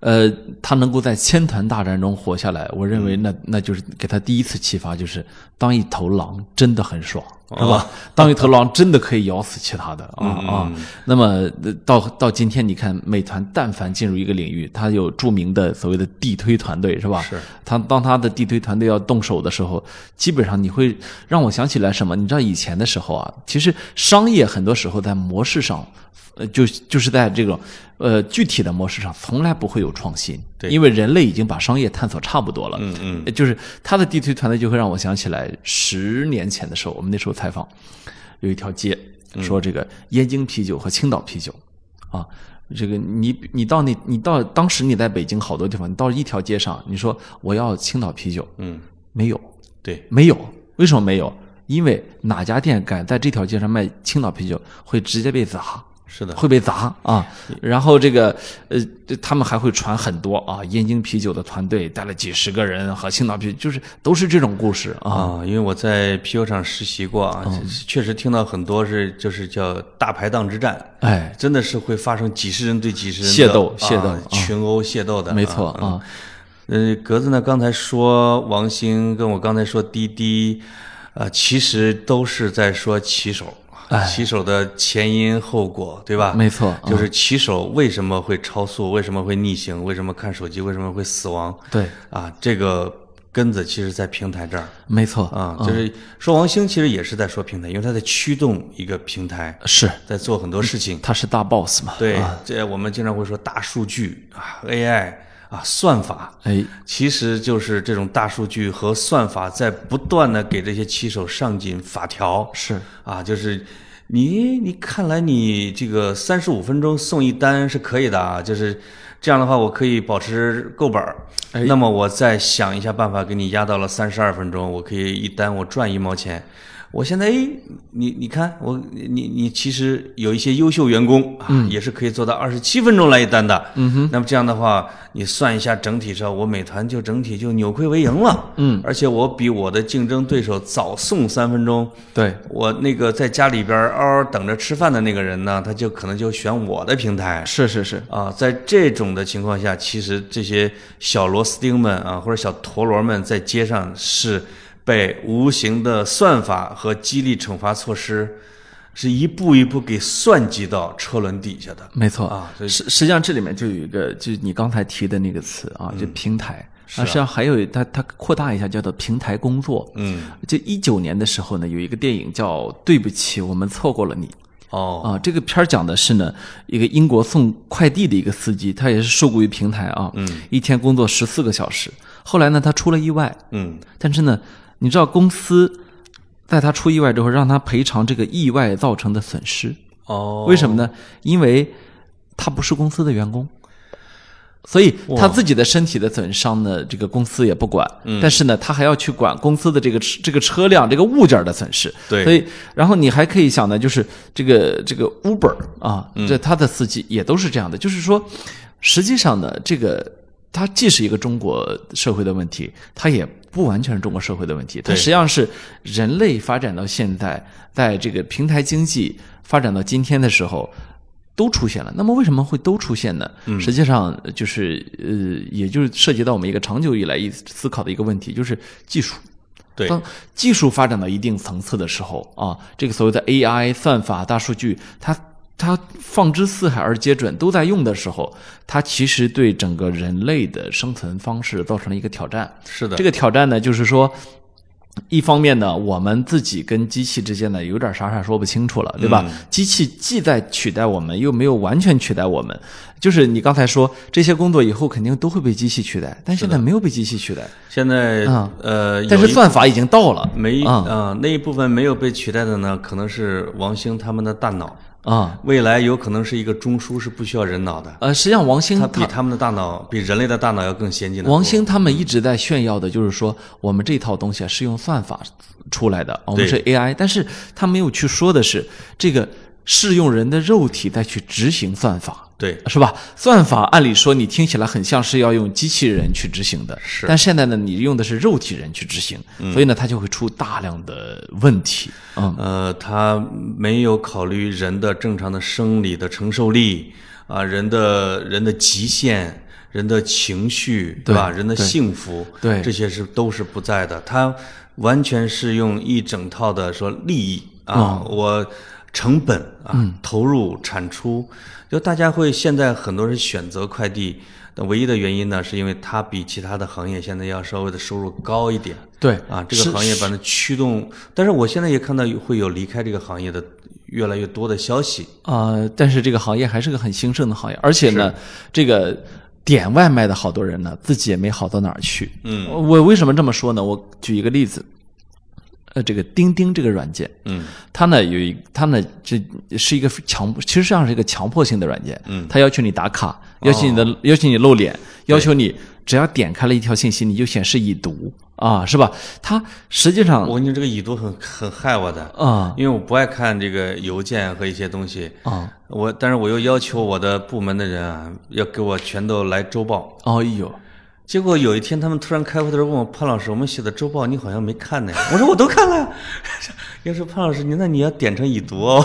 呃，他能够在千团大战中活下来，我认为那那就是给他第一次启发，就是当一头狼真的很爽，是哦吧？当一头狼真的可以咬死其他的嗯啊啊！那么呃到到今天，你看美团但凡进入一个领域，它有著名的所谓的地推团队，是吧？是。他当他的地推团队要动手的时候，基本上你会让我想起来什么？你知道以前的时候啊，其实商业很多时候在模式上。呃，就就是在这种，呃，具体的模式上，从来不会有创新，对。因为人类已经把商业探索差不多了。嗯嗯，呃就是他的地推团队就会让我想起来十年前的时候，我们那时候采访，有一条街说这个燕京啤酒和青岛啤酒，啊，这个你你到那你到当时你在北京好多地方，你到一条街上，你说我要青岛啤酒，嗯，没有，对，没有，为什么没有？因为哪家店敢在这条街上卖青岛啤酒，会直接被砸。是的，会被砸啊，然后这个呃，他们还会传很多啊，燕京啤酒的团队带了几十个人和青岛啤，就是都是这种故事啊。啊，因为我在啤酒厂实习过啊，确实听到很多是就是叫大排档之战，哎，真的是会发生几十人对几十人的械斗啊械斗啊。群殴械斗的，没错啊。啊，呃，格子呢，刚才说王兴，跟我刚才说滴滴，呃，其实都是在说骑手，骑手的前因后果，对吧？哎没错，啊就是骑手为什么会超速，为什么会逆行，为什么看手机，为什么会死亡对，啊？这个根子其实在平台这儿没错啊，就是说王兴其实也是在说平台，因为他在驱动一个平台，是在做很多事情。他是大 boss 嘛？对啊，这我们经常会说大数据啊，AI 啊，算法。哎，其实就是这种大数据和算法在不断的给这些骑手上紧法条，是啊，就是你你看来你这个三十五分钟送一单是可以的啊，就是这样的话我可以保持够本儿。哎那么我再想一下办法给你压到了三十二分钟，我可以一单我赚一毛钱。我现在哎，你你看我你你其实有一些优秀员工啊，也是可以做到二十七分钟来一单的。嗯哼。那么这样的话，你算一下整体上，我美团就整体就扭亏为盈了。嗯。而且我比我的竞争对手早送三分钟。对，我那个在家里边嗷嗷等着吃饭的那个人呢，他就可能就选我的平台是是是，啊。在这种的情况下，其实这些小螺丝钉们啊，或者小陀螺们在街上是被无形的算法和激励惩罚措施，是一步一步给算计到车轮底下的。没错啊实实际上这里面就有一个，就是你刚才提的那个词啊，就平台。啊实际上还有它它扩大一下，叫做平台工作。嗯，就一九年的时候呢，有一个电影叫《对不起，我们错过了你》。哦，啊，这个片儿讲的是呢，一个英国送快递的一个司机，他也是受雇于平台啊，嗯，一天工作十四个小时。后来呢，他出了意外，嗯，但是呢，你知道公司在他出意外之后，让他赔偿这个意外造成的损失，哦，为什么呢？因为他不是公司的员工。所以他自己的身体的损伤呢，这个公司也不管，嗯。但是呢，他还要去管公司的这个这个车辆这个物件的损失。对。所以然后你还可以想呢，就是这个这个 Uber 啊，嗯。这他的司机也都是这样的，就是说，实际上呢，这个它既是一个中国社会的问题，它也不完全是中国社会的问题，它实际上是人类发展到现在，在这个平台经济发展到今天的时候。都出现了，那么为什么会都出现呢？实际上就是呃，也就是涉及到我们一个长久以来一思考的一个问题，就是技术。对当技术发展到一定层次的时候啊，这个所谓的 AI 算法、大数据，它它放之四海而皆准，都在用的时候，它其实对整个人类的生存方式造成了一个挑战。是的，这个挑战呢，就是说，一方面呢，我们自己跟机器之间呢有点傻傻说不清楚了，对吧？机器既在取代我们，又没有完全取代我们。就是你刚才说这些工作以后肯定都会被机器取代，但现在没有被机器取代，现在啊呃，但是算法已经到了。没啊啊、那一部分没有被取代的呢，可能是王兴他们的大脑，啊。未来有可能是一个中枢是不需要人脑的，呃，实际上王兴他比他们的大脑比人类的大脑要更先进的。王兴他们一直在炫耀的就是说，我们这套东西啊是用算法出来的，我们是 AI，但是他没有去说的是这个是用人的肉体再去执行算法。对是吧？算法按理说你听起来很像是要用机器人去执行的，是但现在呢，你用的是肉体人去执行，所以呢，它就会出大量的问题。嗯，呃，它没有考虑人的正常的生理的承受力啊，人的人的极限，人的情绪，对吧？人的幸福，对这些是都是不在的。它完全是用一整套的说利益啊，嗯我成本啊，投入产出，就大家会现在很多人选择快递。的唯一的原因呢，是因为它比其他的行业现在要稍微的收入高一点。对啊，这个行业把它驱动，但是我现在也看到会有离开这个行业的越来越多的消息。呃，但是这个行业还是个很兴盛的行业，而且呢，这个点外卖的好多人呢，自己也没好到哪儿去。嗯，我为什么这么说呢？我举一个例子，呃，这个钉钉这个软件，嗯，它呢有一，它呢这是一个强，其实上是一个强迫性的软件，嗯，它要求你打卡，要求你的，要求你露脸，要求你只要点开了一条信息，你就显示已读啊，是吧？它实际上我跟你说，这个已读很很害我的，啊因为我不爱看这个邮件和一些东西。啊，我，但是我又要求我的部门的人啊，要给我全都来周报。哦呦，结果有一天，他们突然开会的时候问我潘老师，我们写的周报你好像没看呢。我说我都看了。要说潘老师，你那你要点成已读哦。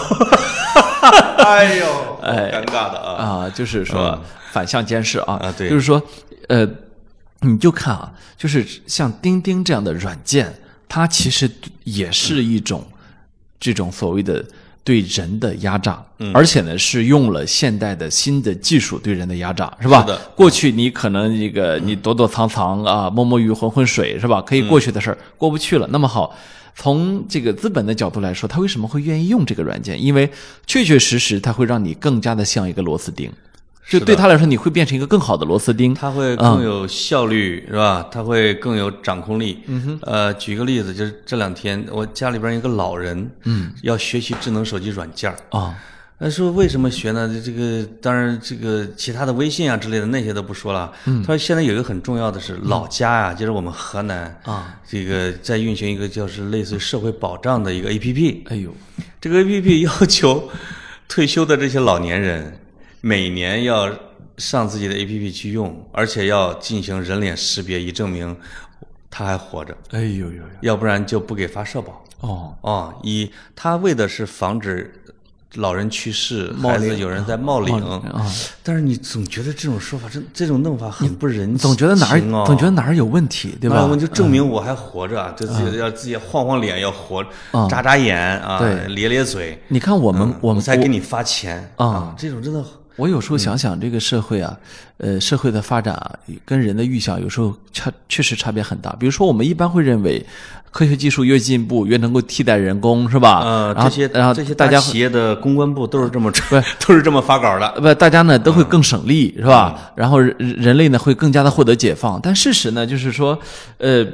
哎呦，哎尴尬的啊！啊，就是说反向监视啊，啊对就是说，呃，你就看啊，就是像钉钉这样的软件，它其实也是一种这种所谓的对人的压榨，嗯而且呢是用了现代的新的技术对人的压榨，是吧？是的过去你可能这个你躲躲藏藏啊，摸摸鱼浑浑水是吧？可以过去的事儿、过不去了。那么好。从这个资本的角度来说，他为什么会愿意用这个软件？因为确确实实，它会让你更加的像一个螺丝钉。就对他来说，你会变成一个更好的螺丝钉。他会更有效率，是吧？他会更有掌控力。嗯哼。呃，举个例子，就是这两天我家里边一个老人，嗯，要学习智能手机软件儿。啊那说为什么学呢？这个当然，这个其他的微信啊之类的那些都不说了。嗯，他说现在有一个很重要的是，老家呀、就是我们河南啊，这个在运行一个就是类似于社会保障的一个 APP。哎呦，这个 APP 要求退休的这些老年人每年要上自己的 APP 去用，而且要进行人脸识别，以证明他还活着，哎呦呦呦，要不然就不给发社保。哦，哦，以他为的是防止老人去世，孩子有人在冒领。啊，但是你总觉得这种说法，这这种弄法很不人情、总觉得哪儿哦、总觉得哪儿有问题，对吧？啊我就证明我还活着，啊，就自己要自己晃晃脸，要活，眨眨眼啊，对。咧咧嘴，你看我们嗯我们才给你发钱啊，这种真的我有时候想想，这个社会啊，呃，社会的发展啊，跟人的预想有时候差确实差别很大。比如说，我们一般会认为，科学技术越进步，越能够替代人工，是吧？呃，这些然后这些大家企业的公关部都是这么 都是这么发稿的。不，大家呢都会更省力，是吧？嗯然后人人类呢会更加的获得解放。但事实呢，就是说，呃，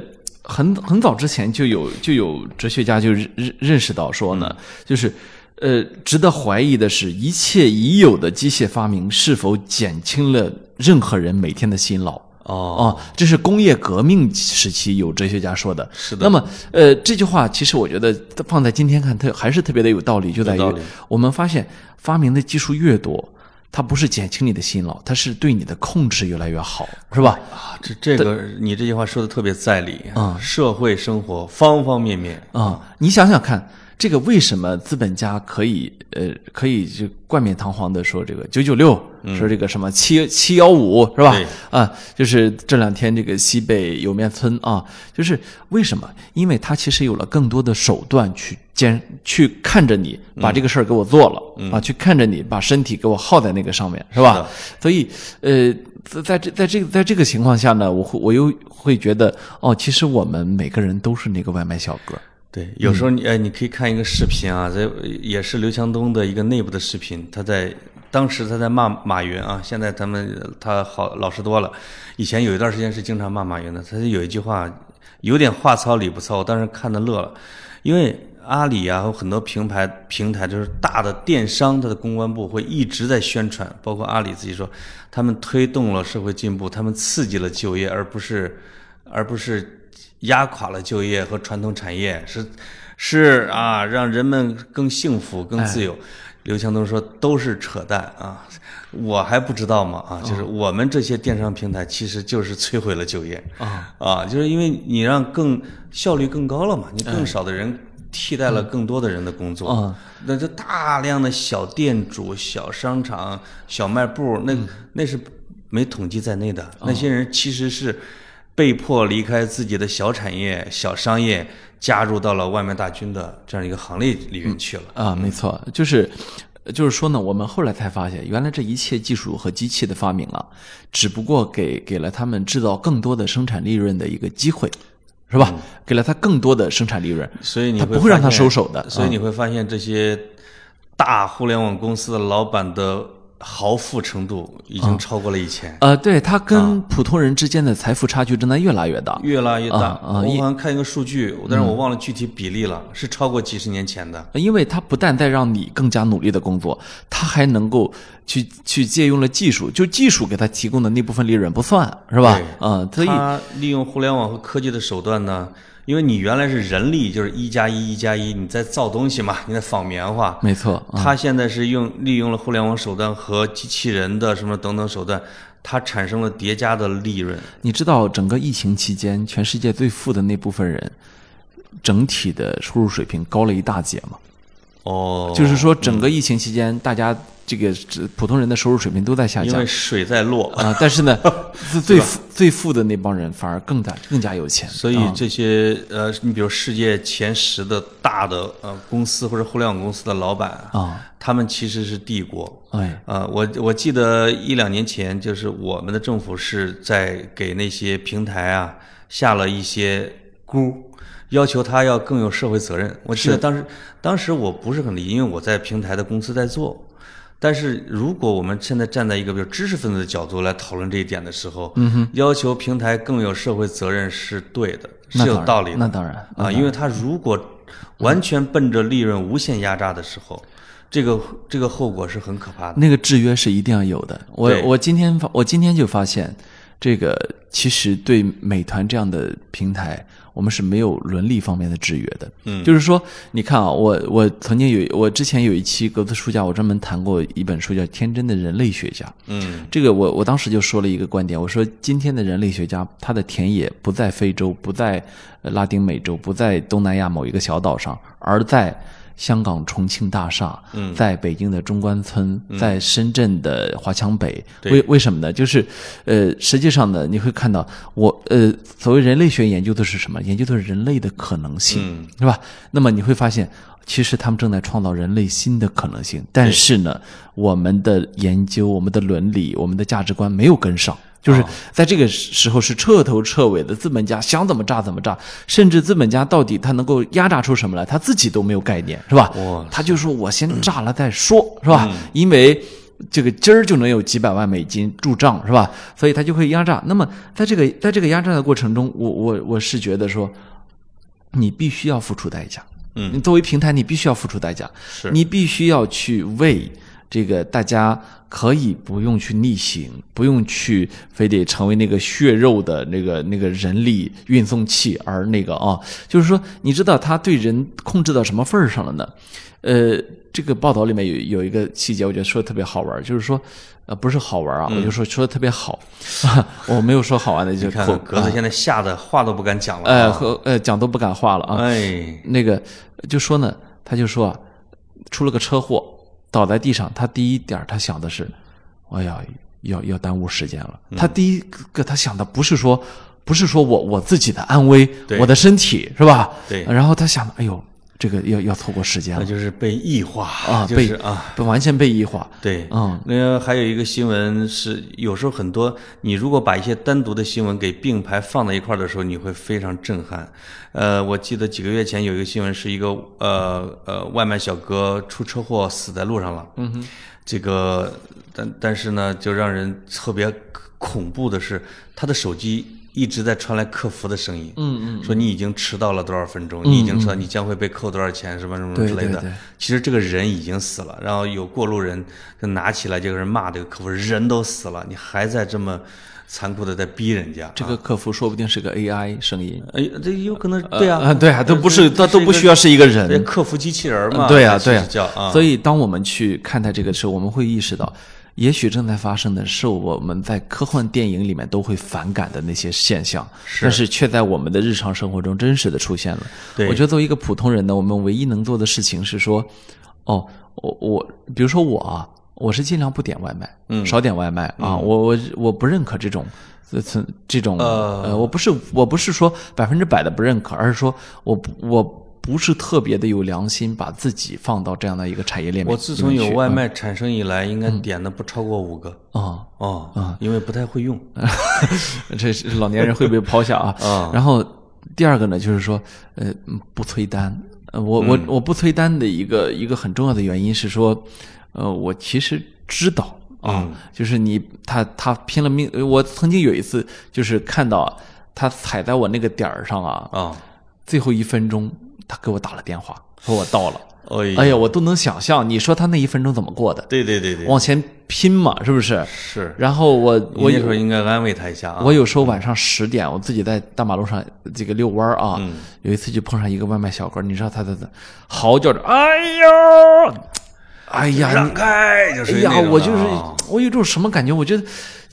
很很早之前就有就有哲学家就认认认识到说呢，就是。呃，值得怀疑的是，一切已有的机械发明是否减轻了任何人每天的辛劳？哦，哦，这是工业革命时期有哲学家说的。是的那么，呃，这句话其实我觉得放在今天看，它还是特别的有道理，就在于我们发现发明的技术越多，它不是减轻你的辛劳，它是对你的控制越来越好，是吧？啊，这这个你这句话说的特别在理啊，社会生活方方面面，啊、你想想看，这个为什么资本家可以呃可以就冠冕堂皇的说这个九九六，说这个什么七七幺五是吧对？啊，就是这两天这个西北莜面村啊，就是为什么？因为他其实有了更多的手段去监去看着你把这个事儿给我做了、啊，去看着你把身体给我耗在那个上面，是吧？所以呃，在在这在这个在这个情况下呢，我会我又会觉得哦，其实我们每个人都是那个外卖小哥。对，有时候你哎，你可以看一个视频啊，在也是刘强东的一个内部的视频，他在当时他在骂马云啊，现在他们他好老实多了，以前有一段时间是经常骂马云的，他就有一句话有点话糙理不糙，我当时看的乐了，因为阿里啊有很多平台平台就是大的电商，它的公关部会一直在宣传，包括阿里自己说，他们推动了社会进步，他们刺激了就业，而不是而不是。压垮了就业和传统产业，是是啊，让人们更幸福、更自由。刘强东说都是扯淡啊，我还不知道吗？啊，就是我们这些电商平台其实就是摧毁了就业。啊啊，就是因为你让更效率更高了嘛，你更少的人替代了更多的人的工作，啊那这大量的小店主、小商场、小卖部，那那是没统计在内的，那些人其实是。被迫离开自己的小产业、小商业，加入到了外卖大军的这样一个行列里面去了。啊，没错，就是，就是说呢，我们后来才发现，原来这一切技术和机器的发明啊，只不过给给了他们制造更多的生产利润的一个机会，是吧？给了他更多的生产利润，所以你他不会让他收手的。所以啊你会发现这些大互联网公司的老板的豪富程度已经超过了以前。呃，对他啊跟普通人之间的财富差距正在越拉越大。越拉越大，啊我好像看一个数据，但是我忘了具体比例了，是超过几十年前的。因为他不但在让你更加努力的工作，他还能够去去借用了技术，就技术给他提供的那部分利润不算是吧对？嗯，所以他利用互联网和科技的手段呢，因为你原来是人力，就是一加一一加一，你在造东西嘛，你在纺棉花。没错，啊他现在是用利用了互联网手段和机器人的什么等等手段，它产生了叠加的利润。你知道整个疫情期间，全世界最富的那部分人，整体的收入水平高了一大截吗？哦，就是说，整个疫情期间，大家这个普通人的收入水平都在下降因为水在落，啊，但是呢，最最富最富的那帮人反而更加更加有钱。所以这些呃，你比如世界前十的大的呃公司或者互联网公司的老板啊，他们其实是帝国。哎，啊，我我记得一两年前，就是我们的政府是在给那些平台啊下了一些箍，要求他要更有社会责任。我记得当时当时我不是很理解，因为我在平台的公司在做。但是如果我们现在站在一个比如知识分子的角度来讨论这一点的时候，嗯哼，要求平台更有社会责任是对的，是有道理的。那当然啊，因为他如果完全奔着利润无限压榨的时候，这个这个后果是很可怕的。那个制约是一定要有的。我我今天发，我今天就发现，这个其实对美团这样的平台，我们是没有伦理方面的制约的。嗯，就是说，你看啊，我我曾经有我之前有一期格子书架，我专门谈过一本书叫《天真的人类学家》。嗯这个我我当时就说了一个观点，我说今天的人类学家，他的田野不在非洲，不在呃拉丁美洲，不在东南亚某一个小岛上，而在香港重庆大厦，嗯在北京的中关村，在深圳的华强北。对为为什么呢？就是呃，实际上呢，你会看到我呃，所谓人类学研究的是什么？研究的是人类的可能性，嗯是吧？那么你会发现，其实他们正在创造人类新的可能性，但是呢，我们的研究、我们的伦理、我们的价值观没有跟上。就是在这个时候是彻头彻尾的资本家想怎么炸怎么炸，甚至资本家到底他能够压榨出什么来，他自己都没有概念，是吧？哇他就说我先炸了再说，是吧？因为这个今儿就能有几百万美金入账，是吧？所以他就会压榨。那么在这个在这个压榨的过程中，我我我是觉得说，你必须要付出代价。嗯，你作为平台，你必须要付出代价，是你必须要去为这个大家可以不用去逆行，不用去非得成为那个血肉的那个那个人力运送器，而那个啊，就是说，你知道他对人控制到什么份儿上了呢？呃，这个报道里面有有一个细节，我觉得说的特别好玩，就是说，呃，不是好玩啊，我就说说的特别好，我没有说好玩的，就你看口格子现在吓得话都不敢讲了呃呃讲都不敢话了啊，哎，那个就说呢，他就说啊，出了个车祸，倒在地上，他第一点他想的是，哎呀，要要耽误时间了。他第一个他想的不是说，不是说我我自己的安危，我的身体是吧？对然后他想，哎呦，这个要要错过时间了那就是被异化啊，就被是啊，被完全被异化。对，嗯，那个还有一个新闻是，有时候很多你如果把一些单独的新闻给并排放在一块儿的时候，你会非常震撼。呃，我记得几个月前有一个新闻，是一个呃呃外卖小哥出车祸死在路上了。嗯哼，这个但但是呢，就让人特别恐怖的是，他的手机一直在传来客服的声音。嗯嗯，说你已经迟到了多少分钟，你已经迟到，你将会被扣多少钱，什么什么之类的。其实这个人已经死了，然后有过路人就拿起来就有人骂这个客服，人都死了，你还在这么残酷的在逼人家。这个客服说不定是个 AI 声音。哎，这有可能对啊，啊，对啊，都不是，这他都不需要是一个人。客服机器人嘛。对啊，对啊。所以，当我们去看待这个时候，我们会意识到，也许正在发生的是我们在科幻电影里面都会反感的那些现象，但是却在我们的日常生活中真实的出现了。对我觉得作为一个普通人呢，我们唯一能做的事情是说，哦，我我，比如说我啊，我是尽量不点外卖，嗯，少点外卖啊，我我我不认可这种。这这这种呃，我不是我不是说百分之百的不认可，而是说我不我不是特别的有良心，把自己放到这样的一个产业链我自从有外卖产生以来，应该点的不超过五个。啊、啊啊，因为不太会用。这是老年人会被抛下啊。啊然后第二个呢，就是说，呃，不催单。呃，我我我不催单的一个一个很重要的原因是说，呃，我其实知道啊，就是你他他拼了命。呃我曾经有一次就是看到他踩在我那个点儿上啊，啊，最后一分钟他给我打了电话，说我到了。哎哎呀，我都能想象，你说他那一分钟怎么过的？对对对对，往前拼嘛，是不是？是。然后我我你那时候应该安慰他一下啊。我有时候晚上十点，我自己在大马路上这个遛弯儿啊，有一次就碰上一个外卖小哥，你知道他在那嚎叫着，哎呦，哎呀，让开，就哎呀，是那种我就是啊我有一种什么感觉？我觉得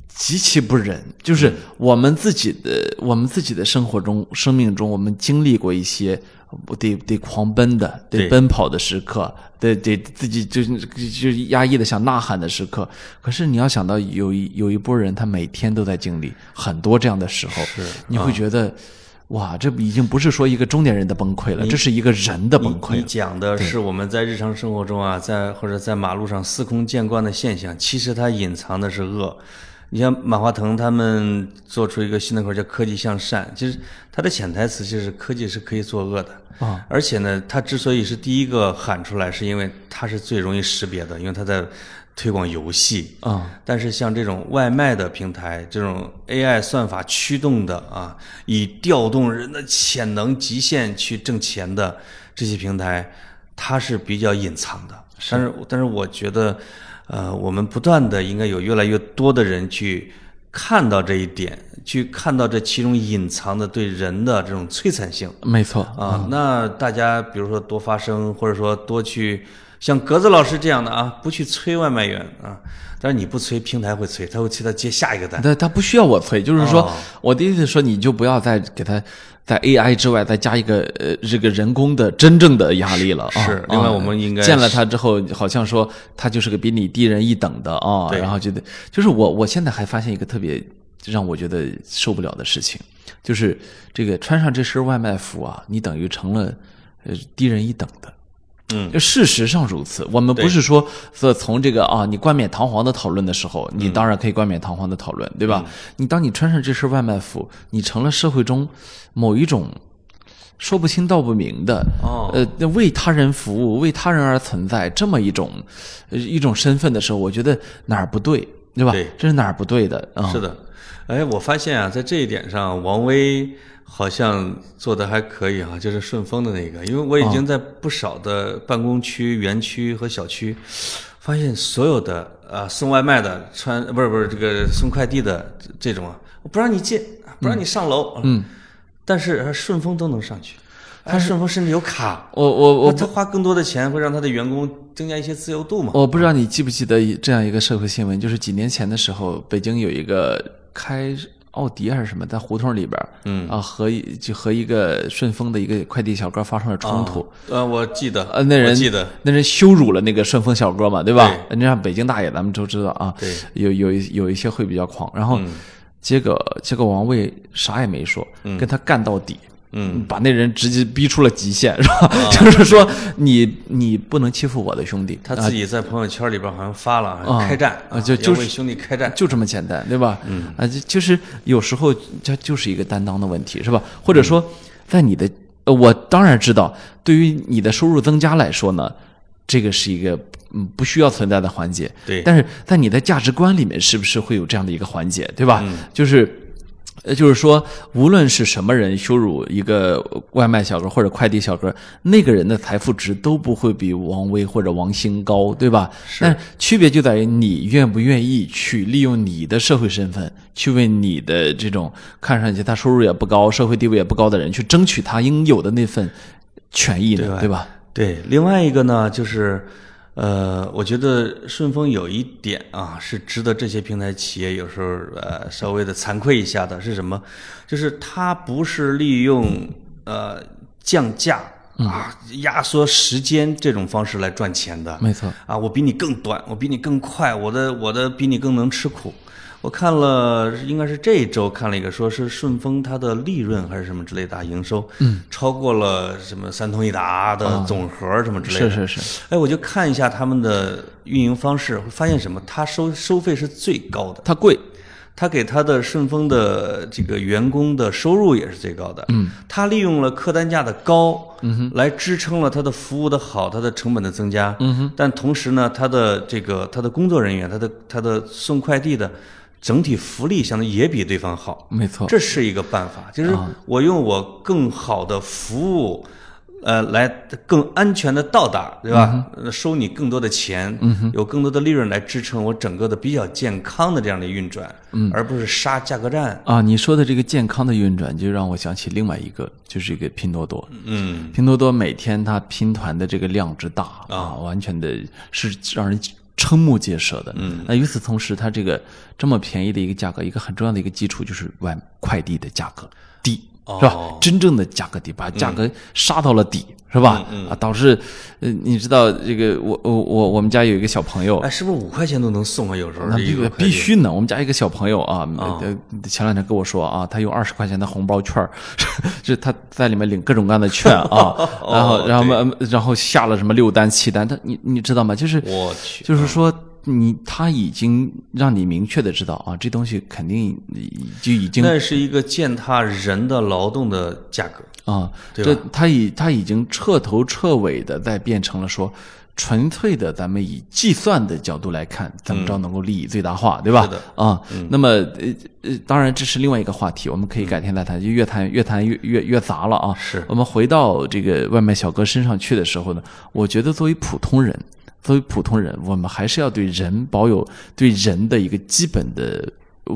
极其不忍，就是我们自己的我们自己的生活中、生命中，我们经历过一些得得狂奔的、得奔跑的时刻，得得自己就就压抑的想呐喊的时刻。可是你要想到有一有一波人，他每天都在经历很多这样的时候，你会觉得。哇，这已经不是说一个中年人的崩溃了，这是一个人的崩溃你了。讲的是我们在日常生活中啊，在或者在马路上司空见惯的现象，其实它隐藏的是恶。你像马化腾他们做出一个新的口号叫“科技向善”，其实它的潜台词就是科技是可以作恶的啊。而且呢，它之所以是第一个喊出来，是因为它是最容易识别的，因为它在推广游戏啊。但是像这种外卖的平台，这种 AI 算法驱动的啊，以调动人的潜能极限去挣钱的这些平台，它是比较隐藏的。但是，但是我觉得，呃，我们不断的应该有越来越多的人去看到这一点，去看到这其中隐藏的对人的这种摧残性。没错啊，那大家比如说多发声，或者说多去像格子老师这样的啊，不去催外卖员啊，但是你不催，平台会催，他会催他接下一个单。他他不需要我催，就是说、哦我的意思是说，你就不要再给他在 AI 之外再加一个呃这个人工的真正的压力了啊。是另外我们应该啊见了他之后，好像说他就是个比你低人一等的啊，对然后觉得就是我我现在还发现一个特别让我觉得受不了的事情，就是这个穿上这身外卖服啊，你等于成了呃低人一等的。嗯，就事实上如此。我们不是说说从这个啊，你冠冕堂皇的讨论的时候，嗯你当然可以冠冕堂皇的讨论，对吧？你当你穿上这身外卖服，你成了社会中某一种说不清道不明的，哦呃，为他人服务、为他人而存在这么一种呃一种身份的时候，我觉得哪儿不对，对吧？对这是哪儿不对的啊？是的，哎，我发现啊，在这一点上，王威好像做的还可以啊，就是顺丰的那个，因为我已经在不少的办公区、园区和小区，发现所有的啊送外卖的、穿不是不是这个送快递的这这种啊，我不让你进，不让你上楼，嗯，但是呃顺丰都能上去，他顺丰甚至有卡，我我我他花更多的钱会让他的员工增加一些自由度嘛？我不知道你记不记得这样一个社会新闻，就是几年前的时候，北京有一个开奥迪还是什么，在胡同里边儿，嗯。啊，和一就和一个顺丰的一个快递小哥发生了冲突。呃，我记得，呃，那人记得，那人羞辱了那个顺丰小哥嘛，对吧？你像北京大爷，咱们都知道啊，对。有有一有一些会比较狂，然后结果结果王卫啥也没说，跟他干到底。嗯，把那人直接逼出了极限，是吧？就是说，你你不能欺负我的兄弟，他自己在朋友圈里边好像发了，啊开战啊就就是为兄弟开战，就这么简单，对吧？嗯啊，就就是有时候这就是一个担当的问题，是吧？或者说，在你的，呃我当然知道，对于你的收入增加来说呢，这个是一个嗯不需要存在的环节。对但是在你的价值观里面，是不是会有这样的一个环节，对吧？就是。呃，就是说，无论是什么人羞辱一个外卖小哥或者快递小哥，那个人的财富值都不会比王威或者王兴高，对吧？但是区别就在于你愿不愿意去利用你的社会身份，去为你的这种看上去他收入也不高、社会地位也不高的人，去争取他应有的那份权益呢，对吧？对，另外一个呢，就是，呃，我觉得顺丰有一点啊，是值得这些平台企业有时候呃稍微的惭愧一下的，是什么？就是它不是利用呃降价啊、压缩时间这种方式来赚钱的。没错，啊，我比你更短，我比你更快，我的我的比你更能吃苦。我看了，应该是这一周看了一个，说是顺丰它的利润还是什么之类的啊营收，嗯，超过了什么三通一达的总和什么之类的。是是是，哎，我就看一下他们的运营方式，会发现什么？它收收费是最高的，它贵，他给他的顺丰的这个员工的收入也是最高的。嗯，他利用了客单价的高，嗯哼，来支撑了他的服务的好，他的成本的增加。嗯哼，但同时呢，他的这个他的工作人员，他的他的送快递的整体福利相对也比对方好。没错，这是一个办法，就是我用我更好的服务，呃，来更安全的到达，对吧？呃收你更多的钱，有更多的利润来支撑我整个的比较健康的这样的运转，而不是杀价格战。啊，你说的这个健康的运转，就让我想起另外一个，就是一个拼多多。嗯，拼多多每天它拼团的这个量之大啊，完全的是让人瞠目结舌的。嗯，那与此同时，它这个这么便宜的一个价格，一个很重要的一个基础就是外快递的价格低，是吧？真正的价格低，把价格杀到了底，是吧？啊，导致呃，你知道这个我我我我们家有一个小朋友，哎，是不是五块钱都能送啊？有时候那必一个快递必须呢。我们家一个小朋友啊，呃，前两天跟我说啊，他用二十块钱的红包券，就 是他在里面领各种各样的券啊，然后然后呃然后下了什么六单七单，他你你知道吗？就是我去，就是说你他已经让你明确的知道啊，这东西肯定就已经那是一个践踏人的劳动的价格。啊，对这他已他已经彻头彻尾的在变成了说，纯粹的咱们以计算的角度来看，怎么着能够利益最大化，对吧？是的啊，那么呃呃，当然这是另外一个话题，我们可以改天再谈，就越谈越谈越越越杂了啊。是我们回到这个外卖小哥身上去的时候呢，我觉得作为普通人，作为普通人，我们还是要对人保有对人的一个基本的。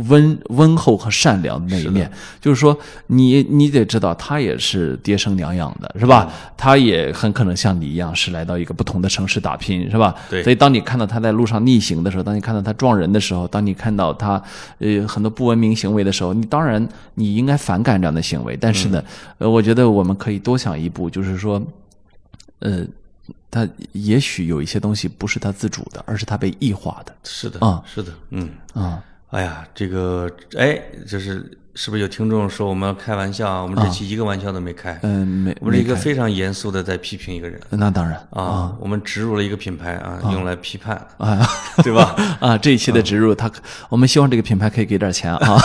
温温厚和善良的那一面，就是说你你得知道，他也是爹生娘养的，是吧？他也很可能像你一样，是来到一个不同的城市打拼，是吧？对所以当你看到他在路上逆行的时候，当你看到他撞人的时候，当你看到他呃很多不文明行为的时候，你当然你应该反感这样的行为，但是呢，呃，我觉得我们可以多想一步，就是说，呃。他也许有一些东西不是他自主的，而是他被异化的是的，啊是的，嗯。啊。哎呀，这个哎，就是是不是有听众说我们开玩笑啊？我们这期一个玩笑都没开，嗯，没，我们是一个非常严肃的在批评一个人那当然啊。我们植入了一个品牌啊，用来批判，啊 对吧？啊！这一期的植入，他我们希望这个品牌可以给点钱啊。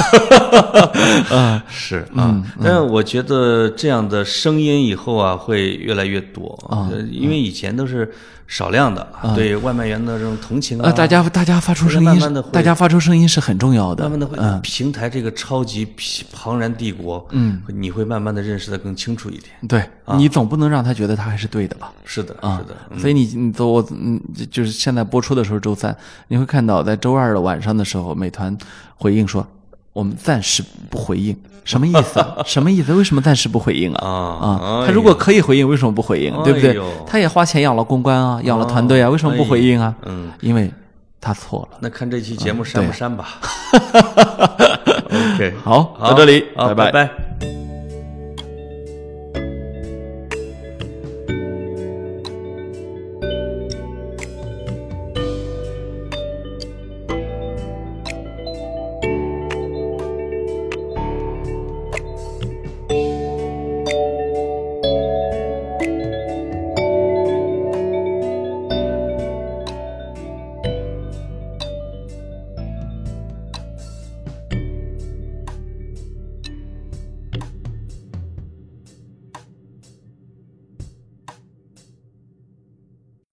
啊 是啊，但是我觉得这样的声音以后啊会越来越多啊，因为以前都是少量的，对外卖员的这种同情呃，啊，大家大家发出声音大家发出声音是很重要的。慢慢的会平台这个超级庞然帝国，嗯，你会慢慢的认识的更清楚一点。对你总不能让他觉得他还是对的吧？是的，啊是的，所以你你都我嗯，就是现在播出的时候周三，你会看到在周二的晚上的时候，美团回应说我们暂时不回应，什么意思？什么意思？为什么暂时不回应啊？啊，他如果可以回应，为什么不回应？对不对？他也花钱养了公关啊，养了团队啊，为什么不回应啊？嗯，因为他错了。那看这期节目删不删吧？ok 好到这里拜。拜拜。